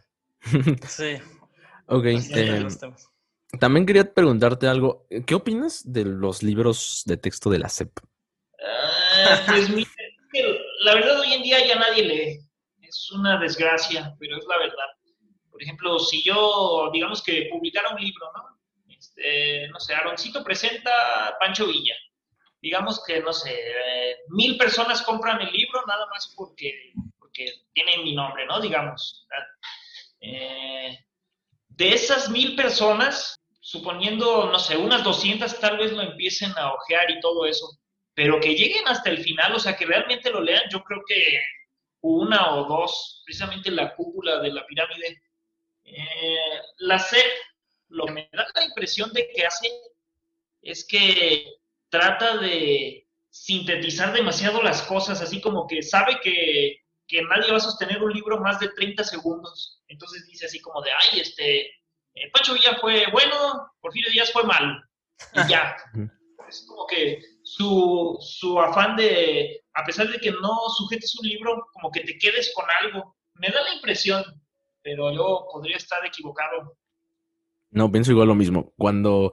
sí. ok. Eh, también quería preguntarte algo. ¿Qué opinas de los libros de texto de la SEP? Ah, pues la verdad hoy en día ya nadie lee. Es una desgracia, pero es la verdad. Por ejemplo, si yo, digamos que publicara un libro, ¿no? Este, no sé, Aroncito presenta a Pancho Villa. Digamos que, no sé, eh, mil personas compran el libro nada más porque que tienen mi nombre, ¿no? Digamos. Eh, de esas mil personas, suponiendo, no sé, unas 200 tal vez lo empiecen a ojear y todo eso, pero que lleguen hasta el final, o sea, que realmente lo lean, yo creo que una o dos, precisamente la cúpula de la pirámide. Eh, la SEP, lo que me da la impresión de que hace es que trata de sintetizar demasiado las cosas, así como que sabe que que nadie va a sostener un libro más de 30 segundos. Entonces dice así como de, ay, este, eh, Pancho Villa fue bueno, Porfirio Díaz fue malo. Y ya. es como que su, su afán de, a pesar de que no sujetes un libro, como que te quedes con algo. Me da la impresión, pero yo podría estar equivocado. No, pienso igual lo mismo. Cuando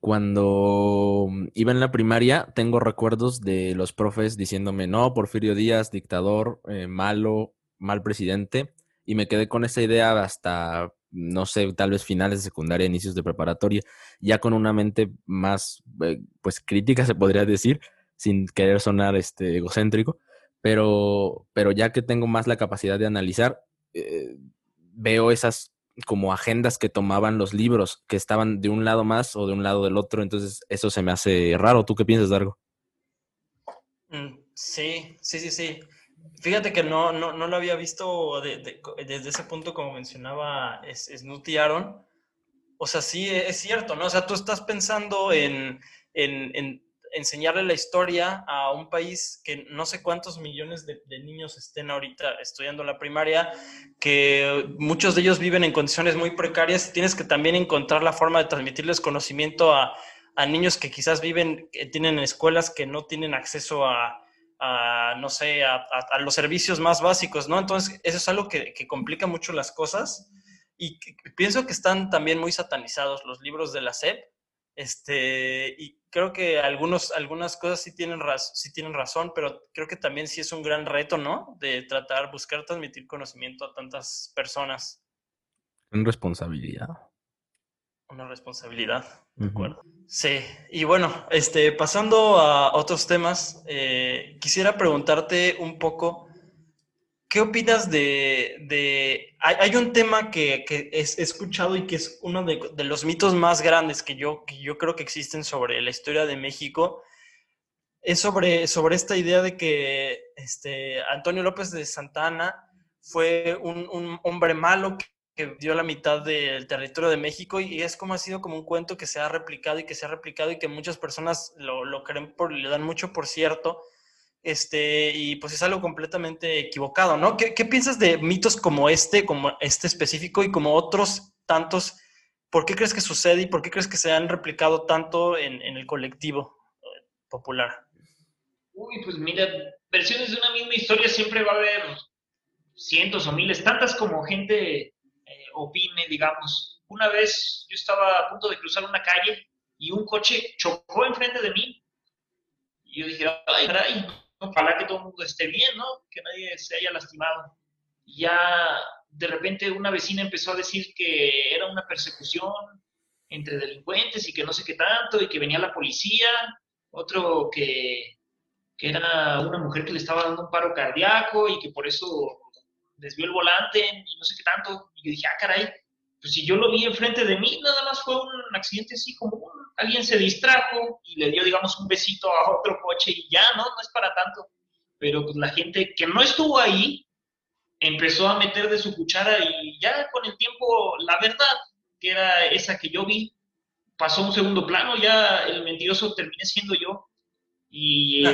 cuando iba en la primaria, tengo recuerdos de los profes diciéndome, no, Porfirio Díaz, dictador, eh, malo, mal presidente, y me quedé con esa idea hasta, no sé, tal vez finales de secundaria, inicios de preparatoria, ya con una mente más, eh, pues, crítica, se podría decir, sin querer sonar este, egocéntrico, pero, pero ya que tengo más la capacidad de analizar, eh, veo esas como agendas que tomaban los libros, que estaban de un lado más o de un lado del otro, entonces eso se me hace raro. ¿Tú qué piensas, Dargo? Mm, sí, sí, sí, sí. Fíjate que no, no, no lo había visto desde ese punto como mencionaba Snooty Aaron. O sea, sí, es cierto, ¿no? O sea, tú estás pensando en, en enseñarle la historia a un país que no sé cuántos millones de, niños estén ahorita estudiando la primaria, que muchos de ellos viven en condiciones muy precarias, tienes que también encontrar la forma de transmitirles conocimiento a, niños que quizás viven, que tienen escuelas que no tienen acceso a, no sé, a, los servicios más básicos, ¿no? Entonces, eso es algo que, que complica mucho las cosas y pienso que están también muy satanizados los libros de la SEP este, y creo que algunos, algunas cosas sí tienen, sí tienen razón, pero creo que también sí es un gran reto, ¿no? De tratar, buscar transmitir conocimiento a tantas personas. Responsabilidad. Una responsabilidad, de acuerdo. Sí, y bueno, este, pasando a otros temas, eh, quisiera preguntarte un poco ¿Qué opinas de... Hay, un tema que, he escuchado y que es uno de, los mitos más grandes que yo, que yo creo que existen sobre la historia de México. Es sobre, sobre esta idea de que este, Antonio López de Santana fue un, hombre malo que, dio la mitad del territorio de México y es como ha sido como un cuento que se ha replicado y que se ha replicado y que muchas personas lo, lo creen por, le dan mucho por cierto este, y pues es algo completamente equivocado, ¿no? ¿Qué, piensas de mitos como este, como este específico y como otros tantos? ¿Por qué crees que sucede y por qué crees que se han replicado tanto en, el colectivo eh, popular? Uy, pues mira, versiones de una misma historia siempre va a haber cientos o miles, tantas como gente opine, digamos. Una vez yo estaba a punto de cruzar una calle y un coche chocó enfrente de mí. Y yo dije, ay, caray, ojalá que todo el mundo esté bien, ¿no? Que nadie se haya lastimado. Y ya de repente una vecina empezó a decir que era una persecución entre delincuentes y que no sé qué tanto, y que venía la policía, otro que, que era una mujer que le estaba dando un paro cardíaco y que por eso desvió el volante y no sé qué tanto. Y yo dije, ah, caray, pues si yo lo vi enfrente de mí, nada más fue un accidente así común, alguien se distrajo y le dio, digamos, un besito a otro coche y ya, ¿no? No es para tanto. Pero pues la gente que no estuvo ahí empezó a meter de su cuchara y ya con el tiempo, la verdad, que era esa que yo vi, pasó a un segundo plano, ya el mentiroso terminé siendo yo. Y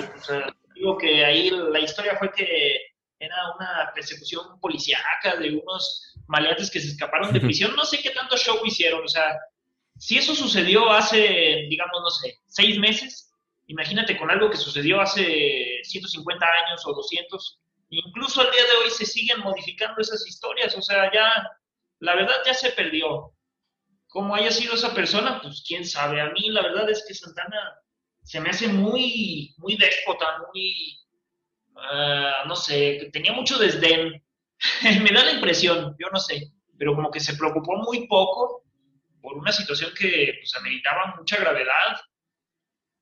digo que ahí la historia fue que era una persecución policíaca de unos maleantes que se escaparon de prisión. No sé qué tanto show hicieron. O sea, si eso sucedió hace, digamos, no sé, seis meses, imagínate con algo que sucedió hace 150 años o 200. Incluso al día de hoy se siguen modificando esas historias. O sea, ya, la verdad ya se perdió. ¿Cómo haya sido esa persona? Pues quién sabe. A mí la verdad es que Santana se me hace muy, muy déspota, muy, uh, no sé, tenía mucho desdén. me da la impresión, yo no sé, pero como que se preocupó muy poco por una situación que pues, ameritaba mucha gravedad.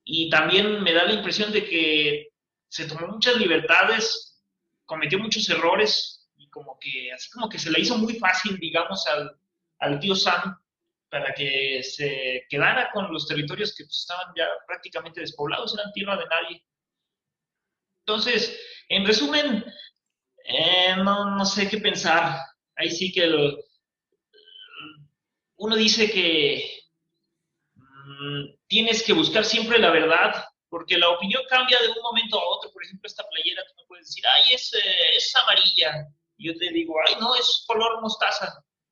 Y también me da la impresión de que se tomó muchas libertades, cometió muchos errores y como que así como que se le hizo muy fácil, digamos, al, al tío Sam para que se quedara con los territorios que pues, estaban ya prácticamente despoblados, eran tierra de nadie. Entonces, en resumen, eh, no, sé qué pensar. Ahí sí que uno dice que mm, tienes que buscar siempre la verdad, porque la opinión cambia de un momento a otro. Por ejemplo, esta playera, tú me puedes decir, ay, es, eh, es amarilla. Y yo te digo, ay, no, es color mostaza.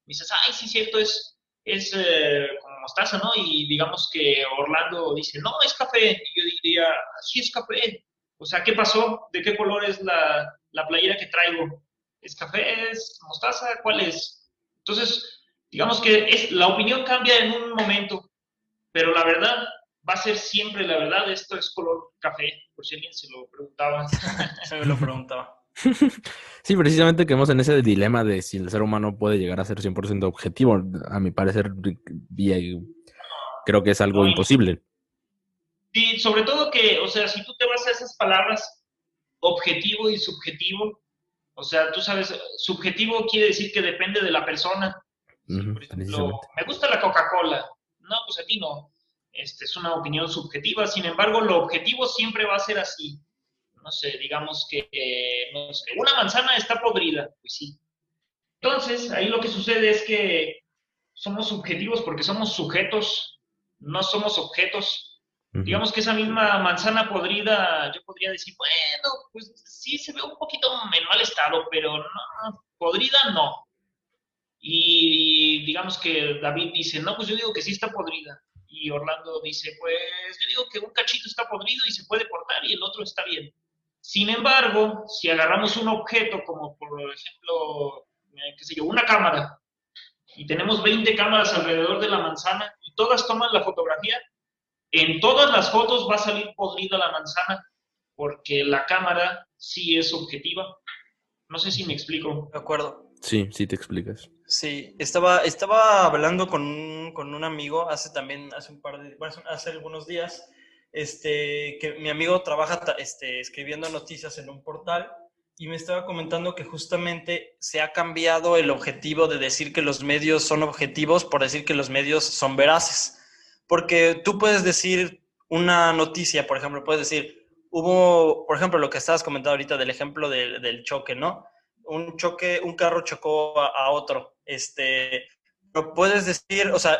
Me dices, ay, sí, cierto, es, es eh, como mostaza, ¿no? Y digamos que Orlando dice, no, es café. Y yo diría, sí es café. O sea, ¿qué pasó? ¿De qué color es la, la playera que traigo? ¿Es café? ¿Es mostaza? ¿Cuál es? Entonces, digamos que es, la opinión cambia en un momento, pero la verdad va a ser siempre la verdad. Esto es color café, por si alguien se lo preguntaba. se me lo preguntaba. Sí, precisamente quedamos en ese dilema de si el ser humano puede llegar a ser 100% objetivo. A mi parecer, creo que es algo imposible. Sobre todo que, o sea, si tú te vas a esas palabras objetivo y subjetivo, o sea, tú sabes, subjetivo quiere decir que depende de la persona. Por ejemplo, me gusta la Coca-Cola. No, pues a ti no. Este, es una opinión subjetiva. Sin embargo, lo objetivo siempre va a ser así no sé, digamos que, no sé, una manzana está podrida, pues sí. Entonces, ahí lo que sucede es que somos subjetivos porque somos sujetos, no somos objetos. Digamos que esa misma manzana podrida, yo podría decir, bueno, pues sí se ve un poquito en mal estado, pero no, podrida no. Y digamos que David dice, no, pues yo digo que sí está podrida. Y Orlando dice, pues yo digo que un cachito está podrido y se puede cortar y el otro está bien. Sin embargo, si agarramos un objeto como por ejemplo, eh, qué sé yo, una cámara, y tenemos 20 cámaras alrededor de la manzana y todas toman la fotografía, en todas las fotos va a salir podrida la manzana porque la cámara sí es objetiva. No sé si me explico. De acuerdo. Sí, sí te explicas. Sí, estaba, estaba hablando con un, con un amigo hace también, hace un par de, bueno, hace algunos días, este, que mi amigo trabaja este, escribiendo noticias en un portal y me estaba comentando que justamente se ha cambiado el objetivo de decir que los medios son objetivos por decir que los medios son veraces. Porque tú puedes decir una noticia, por ejemplo, puedes decir, hubo, por ejemplo, lo que estabas comentando ahorita del ejemplo del choque, ¿no? Un choque, un carro chocó a, otro. Este, no puedes decir, o sea,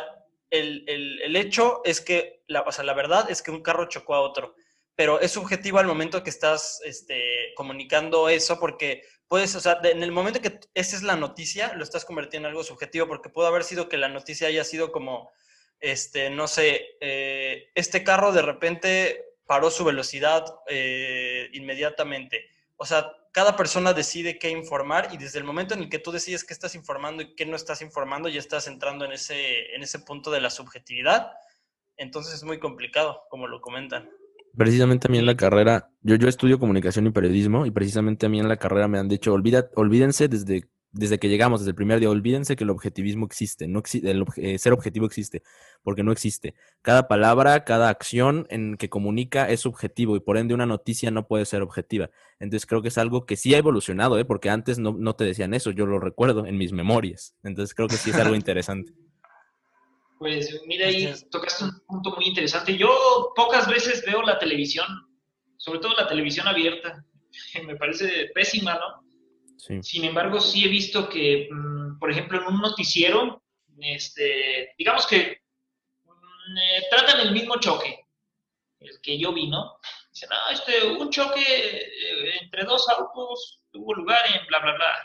el, hecho es que, la, o sea, la verdad es que un carro chocó a otro, pero es subjetivo al momento que estás este, comunicando eso porque puedes, o sea, en el momento que esa es la noticia, lo estás convirtiendo en algo subjetivo porque puede haber sido que la noticia haya sido como, este, no sé, eh, este carro de repente paró su velocidad eh, inmediatamente. O sea, cada persona decide qué informar y desde el momento en el que tú decides qué estás informando y qué no estás informando, ya estás entrando en ese, en ese punto de la subjetividad. Entonces es muy complicado, como lo comentan. Precisamente a mí en la carrera, yo, yo estudio comunicación y periodismo y precisamente a mí en la carrera me han dicho, olvida, olvídense desde desde que llegamos, desde el primer día, olvídense que el objetivismo existe, no existe, el eh, ser objetivo existe, porque no existe. Cada palabra, cada acción en que comunica es subjetivo y por ende una noticia no puede ser objetiva. Entonces creo que es algo que sí ha evolucionado, ¿eh? porque antes no, te decían eso, yo lo recuerdo en mis memorias. Entonces creo que sí es algo interesante. Pues mira, ahí tocaste un punto muy interesante. Yo pocas veces veo la televisión, sobre todo la televisión abierta. Me parece pésima, ¿no? Sin embargo, sí he visto que, mm, por ejemplo, en un noticiero, este, digamos que mm, eh, tratan el mismo choque, el que yo vi, ¿no? Dicen, no, este, un choque eh, entre dos autos tuvo lugar en bla, bla, bla.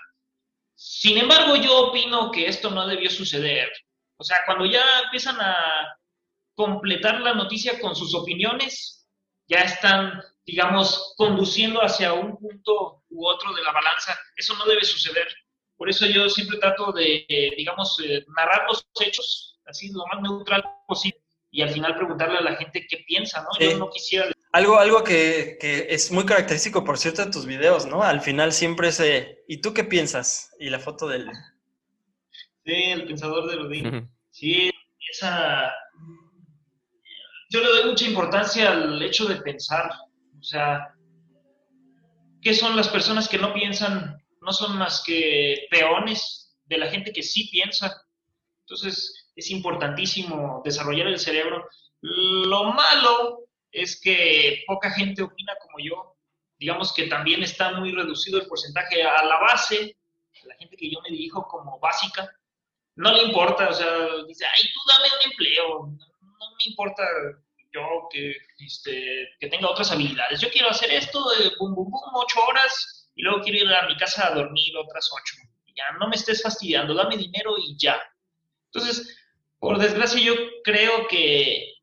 Sin embargo, yo opino que esto no debió suceder. O sea, cuando ya empiezan a completar la noticia con sus opiniones, ya están, digamos, conduciendo hacia un punto u otro de la balanza. Eso no debe suceder. Por eso yo siempre trato de, digamos, eh, narrar los hechos así lo más neutral posible y al final preguntarle a la gente qué piensa, ¿no? Yo no quisiera... Algo, algo que, que, es muy característico, por cierto, de tus videos, ¿no? Al final siempre es, ¿y tú qué piensas? Y la foto del, Sí, el pensador de Rodin. Sí, esa... Yo le doy mucha importancia al hecho de pensar. O sea, ¿qué son las personas que no piensan? No son más que peones de la gente que sí piensa. Entonces, es importantísimo desarrollar el cerebro. Lo malo es que poca gente opina como yo. Digamos que también está muy reducido el porcentaje a la base, la gente que yo me dirijo como básica, no le importa, o sea, dice, ay, tú dame un empleo, no, me importa yo que, este, que tenga otras habilidades, yo quiero hacer esto de bum, bum, bum, ocho horas y luego quiero ir a mi casa a dormir otras ocho. Ya, no me estés fastidiando, dame dinero y ya. Entonces, por desgracia, yo creo que,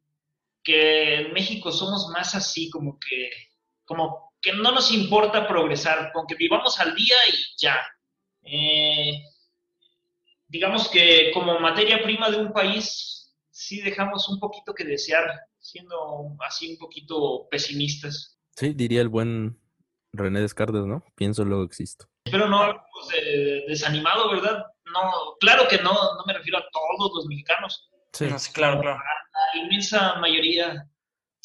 que en México somos más así, como que, como que no nos importa progresar, con que vivamos al día y ya. Eh, digamos que como materia prima de un país, sí dejamos un poquito que desear, siendo así un poquito pesimistas. Sí, diría el buen René Descartes, ¿no? Pienso, luego existo. Pero no desanimado, ¿verdad? No, claro que no, no me refiero a todos los mexicanos. Sí, claro, claro. A la inmensa mayoría.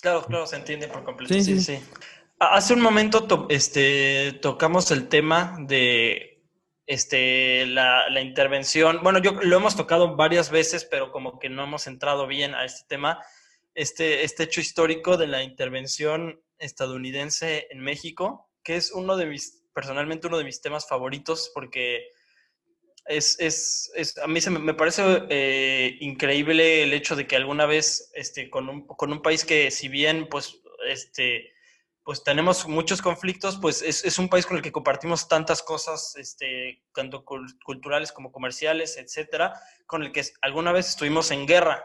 Claro, claro, se entiende por completo. Sí, sí, sí. Hace un momento este, tocamos el tema de este, la, la, intervención, bueno, yo lo hemos tocado varias veces, pero como que no hemos entrado bien a este tema, este, este hecho histórico de la intervención estadounidense en México, que es uno de mis, personalmente uno de mis temas favoritos, porque es, es, es a mí se me, me parece eh, increíble el hecho de que alguna vez, este, con un, con un país que si bien, pues, este, pues tenemos muchos conflictos, pues es, un país con el que compartimos tantas cosas, este, tanto culturales como comerciales, etcétera, con el que alguna vez estuvimos en guerra.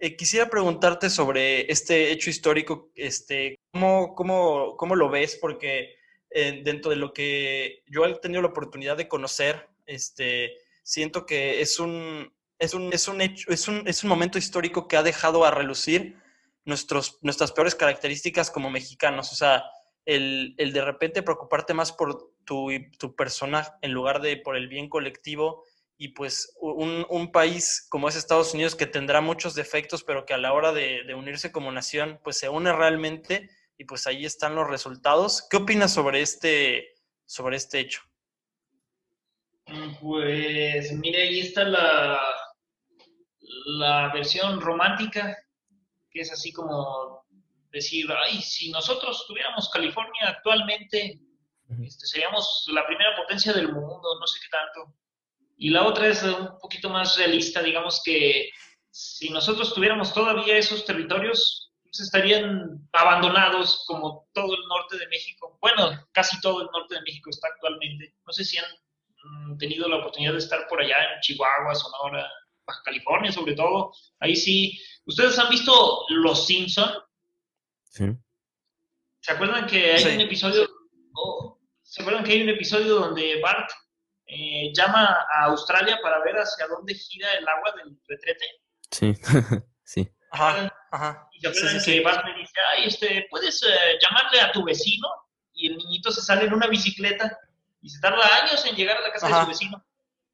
Eh, quisiera preguntarte sobre este hecho histórico, este, ¿cómo, cómo, cómo lo ves? Porque eh, dentro de lo que yo he tenido la oportunidad de conocer, este, siento que es un, es un, es un, hecho, es un, es un momento histórico que ha dejado a relucir nuestros, nuestras peores características como mexicanos. O sea, el, el de repente preocuparte más por tu, tu, persona en lugar de por el bien colectivo. Y pues un, un, país como es Estados Unidos que tendrá muchos defectos, pero que a la hora de, de unirse como nación, pues se une realmente y pues ahí están los resultados. ¿Qué opinas sobre este, sobre este hecho? Pues mire, ahí está la, la versión romántica que es así como decir, ay, si nosotros tuviéramos California actualmente, este, seríamos la primera potencia del mundo, no sé qué tanto. Y la otra es un poquito más realista, digamos que si nosotros tuviéramos todavía esos territorios, pues estarían abandonados como todo el norte de México. Bueno, casi todo el norte de México está actualmente. No sé si han mm, tenido la oportunidad de estar por allá en Chihuahua, Sonora, Baja California sobre todo. Ahí sí. ¿Ustedes han visto Los Simpson? Sí. ¿Se acuerdan que hay un episodio? Oh, ¿Se acuerdan que hay un episodio donde Bart eh, llama a Australia para ver hacia dónde gira el agua del retrete? Sí, sí. Ajá, ajá. Y se acuerdan que Bart le dice, ay, este, ¿puedes eh, llamarle a tu vecino? Y el niñito se sale en una bicicleta y se tarda años en llegar a la casa de su vecino.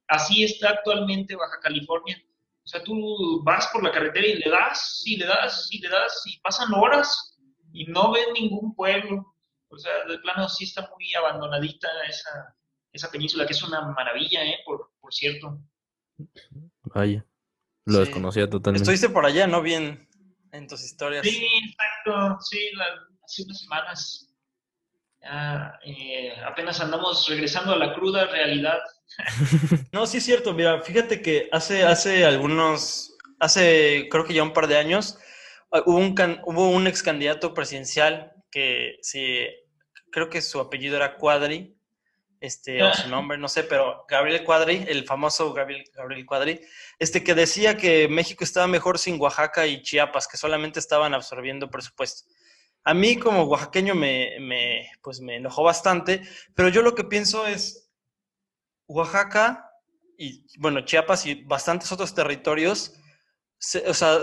Así está actualmente Baja California. O sea, tú vas por la carretera y le das, y le das, y le das, y pasan horas y no ves ningún pueblo. O sea, de plano sí está muy abandonadita esa, esa península, que es una maravilla, ¿eh? Por, por cierto. Vaya. Lo desconocía totalmente. Estuviste por allá, ¿no? Bien en tus historias. Sí, exacto. Sí, hace unas semanas. Eh, apenas andamos regresando a la cruda realidad. no, sí es cierto. Mira, fíjate que hace, hace algunos, hace creo que ya un par de años, ah, hubo un, hubo un ex candidato presidencial que sí, creo que su apellido era Cuadri, este, o su nombre, no sé, pero Gabriel Cuadri, el famoso Gabriel, Gabriel Cuadri, este, que decía que México estaba mejor sin Oaxaca y Chiapas, que solamente estaban absorbiendo presupuesto. A mí como oaxaqueño me, me, pues me enojó bastante, pero yo lo que pienso es, Oaxaca y, bueno, Chiapas y bastantes otros territorios, o sea,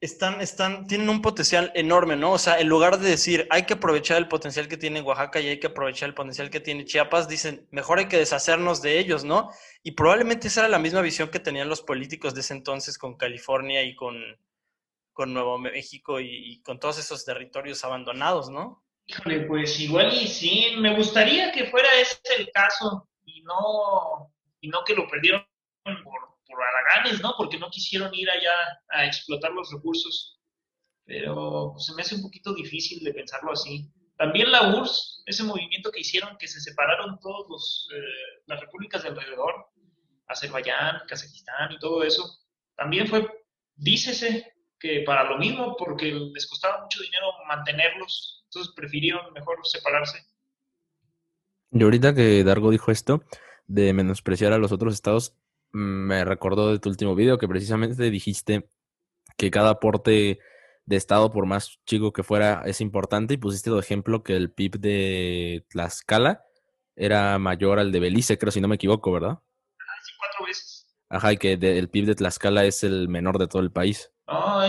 están, están, tienen un potencial enorme, ¿no? O sea, en lugar de decir hay que aprovechar el potencial que tiene Oaxaca y hay que aprovechar el potencial que tiene Chiapas, dicen mejor hay que deshacernos de ellos, ¿no? Y probablemente esa era la misma visión que tenían los políticos de ese entonces con California y con, con Nuevo México y, con todos esos territorios abandonados, ¿no? Híjole, pues igual y sí, me gustaría que fuera ese el caso y no, y no que lo perdieron por por haraganes, ¿no? Porque no quisieron ir allá a explotar los recursos. Pero pues, se me hace un poquito difícil de pensarlo así. También la URSS, ese movimiento que hicieron, que se separaron todas eh, las repúblicas de alrededor, Azerbaiyán, Kazajistán y todo eso, también fue, dícese, que para lo mismo, porque les costaba mucho dinero mantenerlos, entonces prefirieron mejor separarse. Y ahorita que Dargo dijo esto, de menospreciar a los otros estados, me recordó de tu último video que precisamente dijiste que cada aporte de Estado, por más chico que fuera, es importante y pusiste el ejemplo que el PIB de Tlaxcala era mayor al de Belice, creo, si no me equivoco, ¿verdad? Ah, sí, cuatro veces. Ajá, y que el PIB de Tlaxcala es el menor de todo el país. Oh,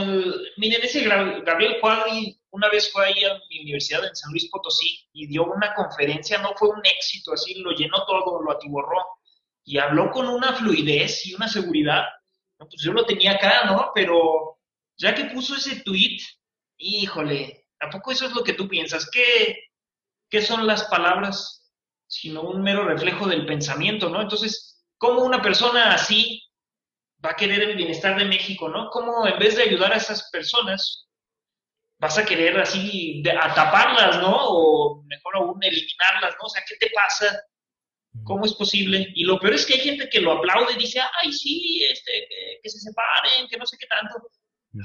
miren, ese Gabriel Cuadri una vez fue ahí a mi universidad en San Luis Potosí y dio una conferencia, no fue un éxito, así lo llenó todo, lo atiborró y habló con una fluidez y una seguridad. Pues yo lo tenía acá, ¿no? Pero ya que puso ese tweet, híjole, ¿a poco eso es lo que tú piensas? ¿Qué, qué son las palabras sino un mero reflejo del pensamiento, ¿no? Entonces, ¿cómo una persona así va a querer el bienestar de México, ¿no? ¿Cómo en vez de ayudar a esas personas, vas a querer así ataparlas, ¿no? O mejor aún eliminarlas, ¿no? O sea, ¿qué te pasa? ¿Cómo es posible? Y lo peor es que hay gente que lo aplaude y dice, ay, sí, este, que, se separen, que no sé qué tanto.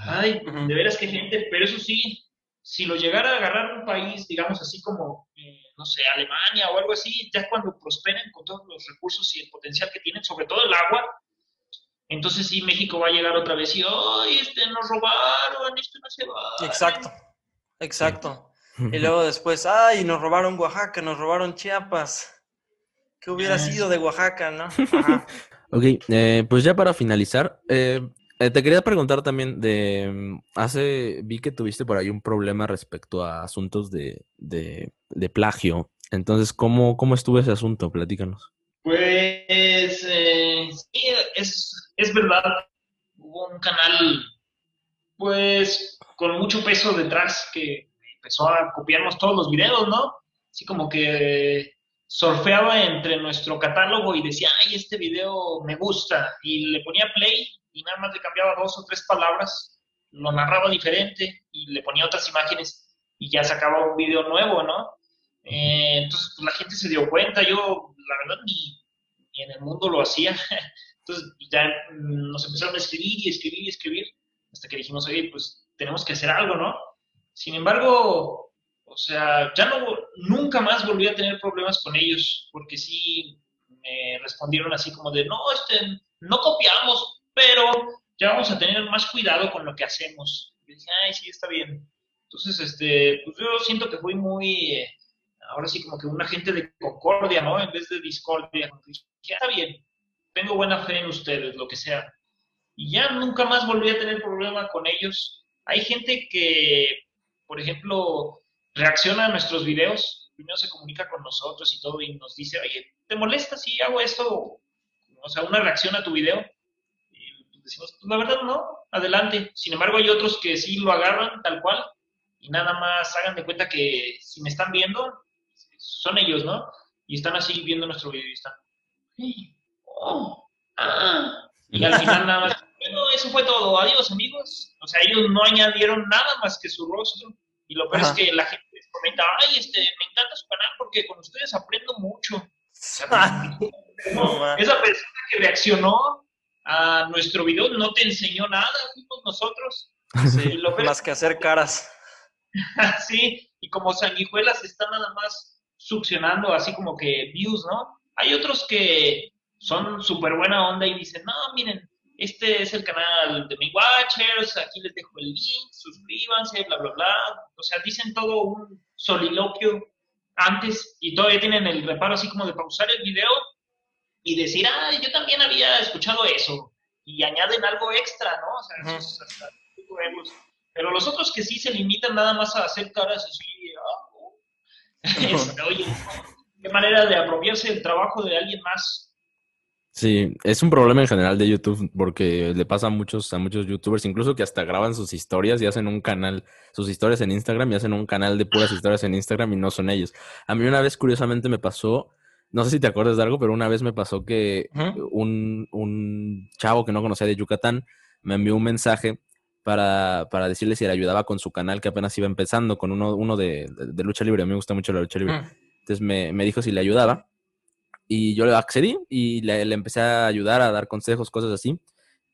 Ay, de veras que gente, pero eso sí, si lo llegara a agarrar un país, digamos así como, eh, no sé, Alemania o algo así, ya cuando prosperen con todos los recursos y el potencial que tienen, sobre todo el agua, entonces sí, México va a llegar otra vez y, ay, este, nos robaron, esto no se va. Exacto, exacto. Y luego después, ay, nos robaron Oaxaca, nos robaron Chiapas. ¿Qué hubiera sido de Oaxaca, no? ok, eh, pues ya para finalizar, eh, eh, te quería preguntar también de, mm, hace, vi que tuviste por ahí un problema respecto a asuntos de, de, plagio. Entonces, ¿cómo, ¿cómo estuvo ese asunto? Platícanos. Pues, sí, es, es verdad. Hubo un canal, pues, con mucho peso detrás que empezó a copiarnos todos los videos, ¿no? Así como que surfeaba entre nuestro catálogo y decía, ay, este video me gusta, y le ponía play y nada más le cambiaba dos o tres palabras, lo narraba diferente y le ponía otras imágenes y ya sacaba un video nuevo, ¿no? Eh, entonces, pues la gente se dio cuenta, yo la verdad ni, ni en el mundo lo hacía, entonces pues, ya nos empezaron a escribir y escribir y escribir, hasta que dijimos, oye, pues tenemos que hacer algo, ¿no? Sin embargo, o sea, ya no, nunca más volví a tener problemas con ellos, porque sí me respondieron así como de, no, este, no copiamos, pero ya vamos a tener más cuidado con lo que hacemos. Y dije, ay, sí, está bien. Entonces, este, pues yo siento que fui muy, eh, ahora sí como que un agente de concordia, ¿no? En vez de discordia. Dije, está bien, tengo buena fe en ustedes, lo que sea. Y ya nunca más volví a tener problema con ellos. Hay gente que, por ejemplo, reacciona a nuestros videos, primero se comunica con nosotros y todo y nos dice, oye, ¿te molesta si hago esto? O sea, una reacción a tu video. Y decimos, pues la verdad no, adelante. Sin embargo, hay otros que sí lo agarran tal cual y nada más hagan de cuenta que si me están viendo, son ellos, ¿no? Y están así viendo nuestro video y están, oh, ah. Y al final nada más, bueno, eso fue todo. Adiós, amigos. O sea, ellos no añadieron nada más que su rostro. Y lo peor es que la gente comenta, ay, este, me encanta su canal porque con ustedes aprendo mucho. esa persona que reaccionó a nuestro video no te enseñó nada, fuimos nosotros. Sí, lo más que hacer caras. sí, y como sanguijuelas están nada más succionando así como que views, ¿no? Hay otros que son súper buena onda y dicen, no, miren, este es el canal de mi Watchers, aquí les dejo el link, suscríbanse, bla, bla, bla. O sea, dicen todo un soliloquio antes y todavía tienen el reparo así como de pausar el video y decir, ah, yo también había escuchado eso. Y añaden algo extra, ¿no? O sea, eso es hasta Pero los otros que sí se limitan nada más a hacer caras así, ah, oh". este, oye, qué manera de apropiarse del trabajo de alguien más Sí, es un problema en general de YouTube porque le pasa a muchos, a muchos youtubers, incluso que hasta graban sus historias y hacen un canal, sus historias en Instagram y hacen un canal de puras historias en Instagram y no son ellos. A mí una vez, curiosamente, me pasó, no sé si te acuerdas de algo, pero una vez me pasó que un, un chavo que no conocía de Yucatán me envió un mensaje para, para decirle si le ayudaba con su canal que apenas iba empezando, con uno, uno de, de, lucha libre. A mí me gusta mucho la lucha libre. Entonces me, me dijo si le ayudaba. Y yo le accedí y le, empecé a ayudar a dar consejos, cosas así.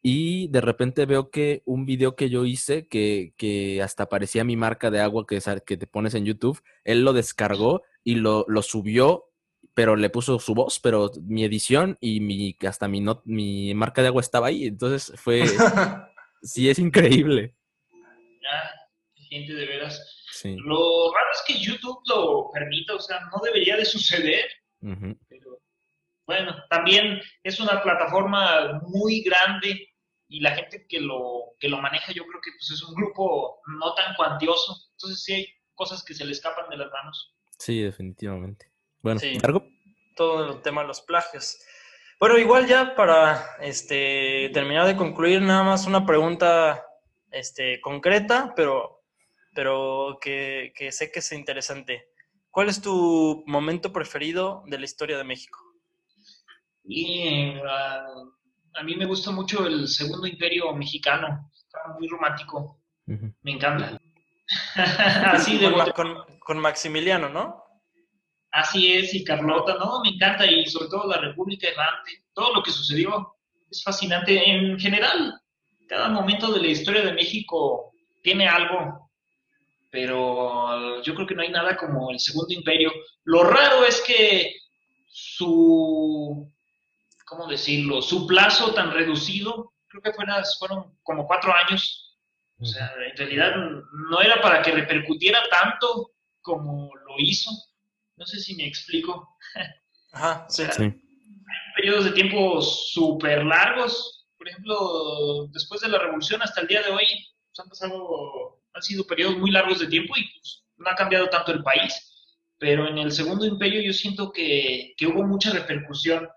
Y de repente veo que un video que yo hice, que, que hasta parecía mi marca de agua que, que te pones en YouTube, él lo descargó y lo, lo subió, pero le puso su voz, pero mi edición y mi, hasta mi, not, mi marca de agua estaba ahí. Entonces fue, sí, es increíble. Ya, gente de veras. Lo raro es que YouTube lo permita, o sea, no debería de suceder. Pero bueno, también es una plataforma muy grande y la gente que lo, que lo maneja yo creo que pues, es un grupo no tan cuantioso. Entonces sí hay cosas que se le escapan de las manos. Sí, definitivamente. Bueno, Todo el tema de los plagios. Bueno, igual ya para este, terminar de concluir, nada más una pregunta este, concreta, pero, pero que, que sé que es interesante. ¿Cuál es tu momento preferido de la historia de México? Y a mí me gusta mucho el segundo imperio mexicano, está muy romántico, me encanta. Así de con, con, Maximiliano, ¿no? Así es, y Carlota, ¿no? Me encanta, y sobre todo la República Errante, todo lo que sucedió es fascinante. En general, cada momento de la historia de México tiene algo pero yo creo que no hay nada como el Segundo Imperio. Lo raro es que su, ¿cómo decirlo? Su plazo tan reducido, creo que fueron, fueron como cuatro años. O sea, en realidad no era para que repercutiera tanto como lo hizo. No sé si me explico. Ajá, sí. periodos de tiempo súper largos. Por ejemplo, después de la revolución hasta el día de hoy, pues, han pasado han sido periodos muy largos de tiempo y pues, no ha cambiado tanto el país, pero en el Segundo Imperio yo siento que, que hubo mucha repercusión,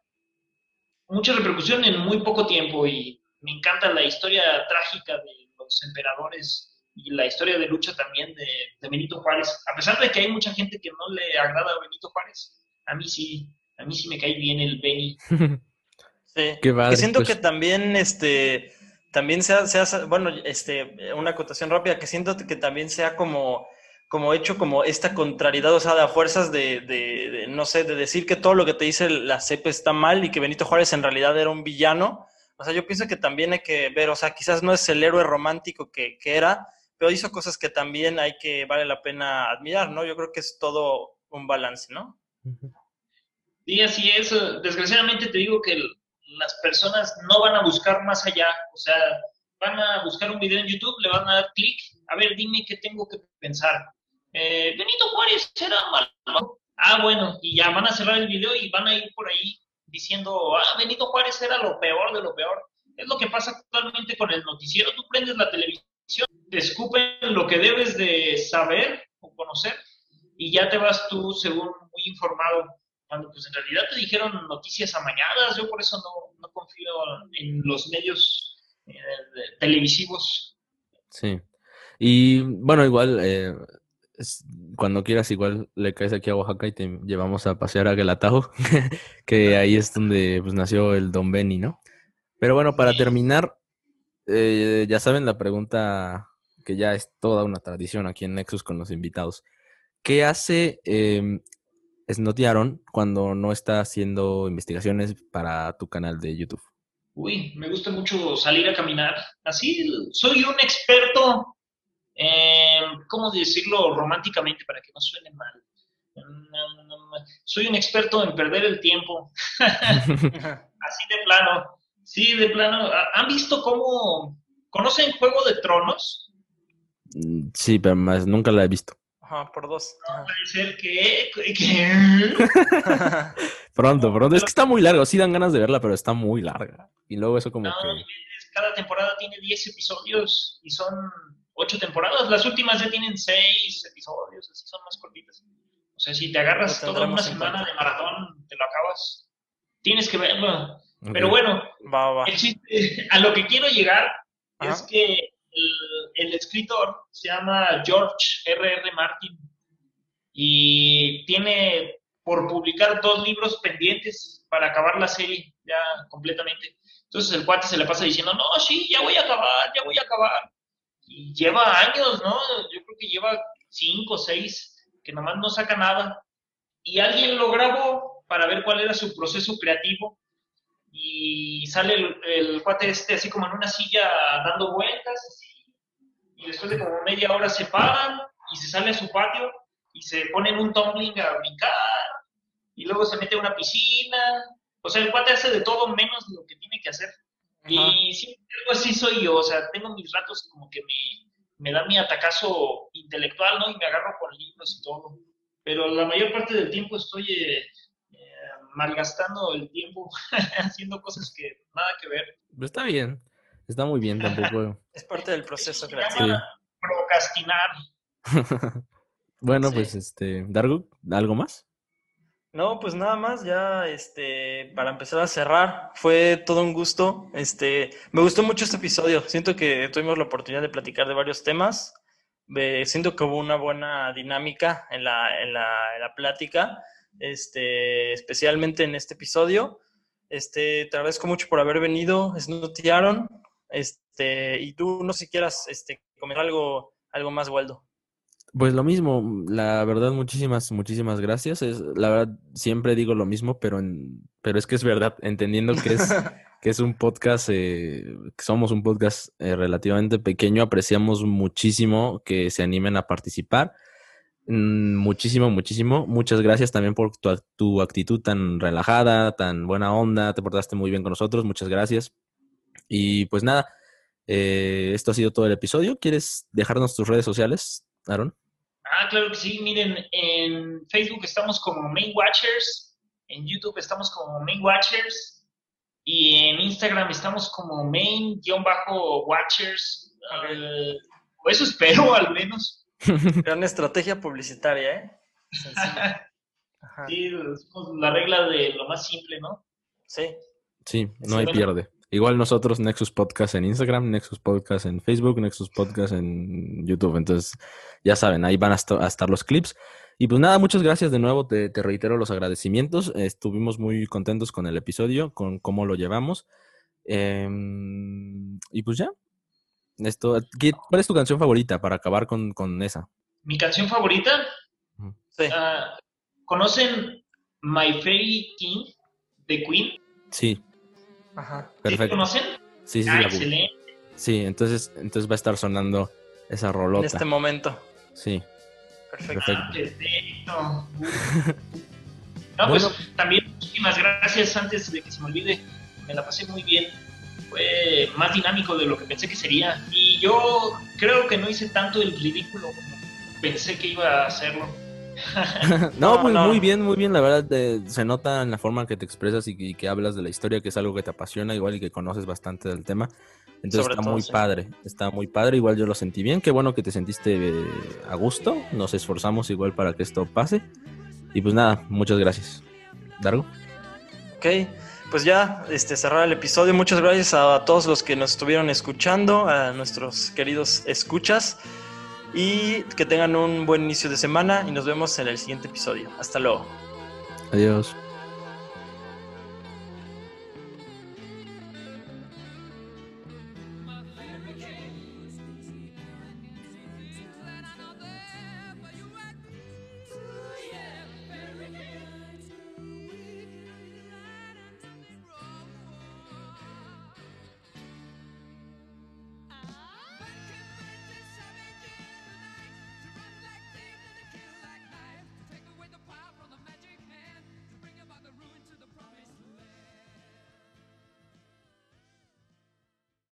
mucha repercusión en muy poco tiempo y me encanta la historia trágica de los emperadores y la historia de lucha también de, de, Benito Juárez. A pesar de que hay mucha gente que no le agrada a Benito Juárez, a mí sí, a mí sí me cae bien el Beni. sí, que siento pues. que también este también sea, sea, bueno, este, una acotación rápida, que siento que también sea como, como hecho como esta contrariedad, o sea, de a fuerzas de, de, no sé, de decir que todo lo que te dice la CEP está mal y que Benito Juárez en realidad era un villano. O sea, yo pienso que también hay que ver, o sea, quizás no es el héroe romántico que, que era, pero hizo cosas que también hay que, vale la pena admirar, ¿no? Yo creo que es todo un balance, ¿no? Sí, así es. Desgraciadamente te digo que las personas no van a buscar más allá, o sea, van a buscar un video en YouTube, le van a dar clic, a ver, dime qué tengo que pensar. Eh, Benito Juárez era malo. Ah, bueno, y ya van a cerrar el video y van a ir por ahí diciendo, ah, Benito Juárez era lo peor de lo peor. Es lo que pasa actualmente con el noticiero. Tú prendes la televisión, te escupen lo que debes de saber o conocer y ya te vas tú según muy informado cuando pues en realidad te dijeron noticias amañadas, yo por eso no, no confío en los medios eh, televisivos. Sí, y bueno, igual, eh, cuando quieras igual le caes aquí a Oaxaca y te llevamos a pasear a Guelatajo, que ahí es donde pues, nació el Don Benny, ¿no? Pero bueno, para terminar, eh, ya saben la pregunta que ya es toda una tradición aquí en Nexus con los invitados. ¿Qué hace eh, Aaron cuando no está haciendo investigaciones para tu canal de YouTube? Uy, me gusta mucho salir a caminar. Así, soy un experto, ¿cómo decirlo románticamente para que no suene mal? Soy un experto en perder el tiempo. Así de plano. Sí, de plano. ¿Han visto cómo... ¿Conocen Juego de Tronos? Mm, sí, pero más nunca la he visto. Ajá, por dos. puede ser que... pronto, pronto. Es que está muy largo. Sí dan ganas de verla, pero está muy larga. Y luego eso como que... Cada temporada tiene 10 episodios y son 8 temporadas. Las últimas ya tienen 6 episodios, así son más cortitas. O sea, si te agarras toda una semana de maratón, te lo acabas. Tienes que verlo. Pero bueno, a lo que quiero llegar es que el, escritor se llama George R.R. R. Martin y tiene por publicar dos libros pendientes para acabar la serie ya completamente. Entonces el cuate se le pasa diciendo, no, sí, ya voy a acabar, ya voy a acabar. Y lleva años, ¿no? Yo creo que lleva cinco o seis que nomás no saca nada. Y alguien lo grabó para ver cuál era su proceso creativo y sale el, cuate este así como en una silla dando vueltas y después de como media hora se paran y se sale a su patio y se pone en un tumbling a brincar y luego se mete a una piscina. O sea, el cuate hace de todo menos lo que tiene que hacer. Y sí, algo así soy yo, o sea, tengo mis ratos como que me, me da mi atacazo intelectual, ¿no? Y me agarro con libros y todo. Pero la mayor parte del tiempo estoy eh, malgastando el tiempo haciendo cosas que nada que ver. está bien, está muy bien tampoco. es parte del proceso creativo. Procrastinar. bueno, pues este, Dargo, ¿algo más? No, pues nada más, ya este, para empezar a cerrar, fue todo un gusto. Este, me gustó mucho este episodio. Siento que tuvimos la oportunidad de platicar de varios temas. siento que hubo una buena dinámica en la, en la, en la plática este, especialmente en este episodio. Este, te agradezco mucho por haber venido, Snooty. Este, y tú no sé si quieras este, comer algo, algo más, Waldo. Pues lo mismo, la verdad, muchísimas, muchísimas gracias. Es, la verdad, siempre digo lo mismo, pero, en, pero es que es verdad, entendiendo que es, que es un podcast, eh, que somos un podcast eh, relativamente pequeño, apreciamos muchísimo que se animen a participar. Mm, muchísimo, muchísimo. Muchas gracias también por tu, actitud tan relajada, tan buena onda. Te portaste muy bien con nosotros. Muchas gracias. Y pues nada, eh, esto ha sido todo el episodio. ¿Quieres dejarnos tus redes sociales, Aaron? Ah, claro que sí. Miren, en Facebook estamos como Main Watchers, en YouTube estamos como Main Watchers y en Instagram estamos como Main-Watchers. o eso espero al menos. Gran estrategia publicitaria, ¿eh? Sí, es la regla de lo más simple, ¿no? Sí. Sí, no hay pierde. Igual nosotros, Nexus Podcast en Instagram, Nexus Podcast en Facebook, Nexus Podcast en YouTube. Entonces, ya saben, ahí van a, estar los clips. Y pues nada, muchas gracias de nuevo. Te, reitero los agradecimientos. Estuvimos muy contentos con el episodio, con cómo lo llevamos. Em, y pues ya, esto, ¿Cuál es tu canción favorita para acabar con, esa? ¿Mi canción favorita? Sí. Ah, ¿Conocen My Fairy King de Queen? Sí. Ajá. Perfecto. ¿Conocen? Sí, sí, ah, excelente. Sí, entonces, entonces va a estar sonando esa rolota. En este momento. Sí. Perfecto. perfecto. Ah, no, pues también muchísimas gracias antes de que se me olvide. Me la pasé muy bien fue más dinámico de lo que pensé que sería. Y yo creo que no hice tanto el ridículo como pensé que iba a hacerlo. no, pues muy bien, muy bien. La verdad, se nota en la forma que te expresas y que, hablas de la historia, que es algo que te apasiona, igual y que conoces bastante del tema. Entonces está muy padre, está muy padre. Igual yo lo sentí bien. Qué bueno que te sentiste eh, a gusto. Nos esforzamos igual para que esto pase. Y pues nada, muchas gracias. Dargo. Ok pues ya este, cerrar el episodio. Muchas gracias a todos los que nos estuvieron escuchando, a nuestros queridos escuchas. Y que tengan un buen inicio de semana y nos vemos en el siguiente episodio. Hasta luego. Adiós.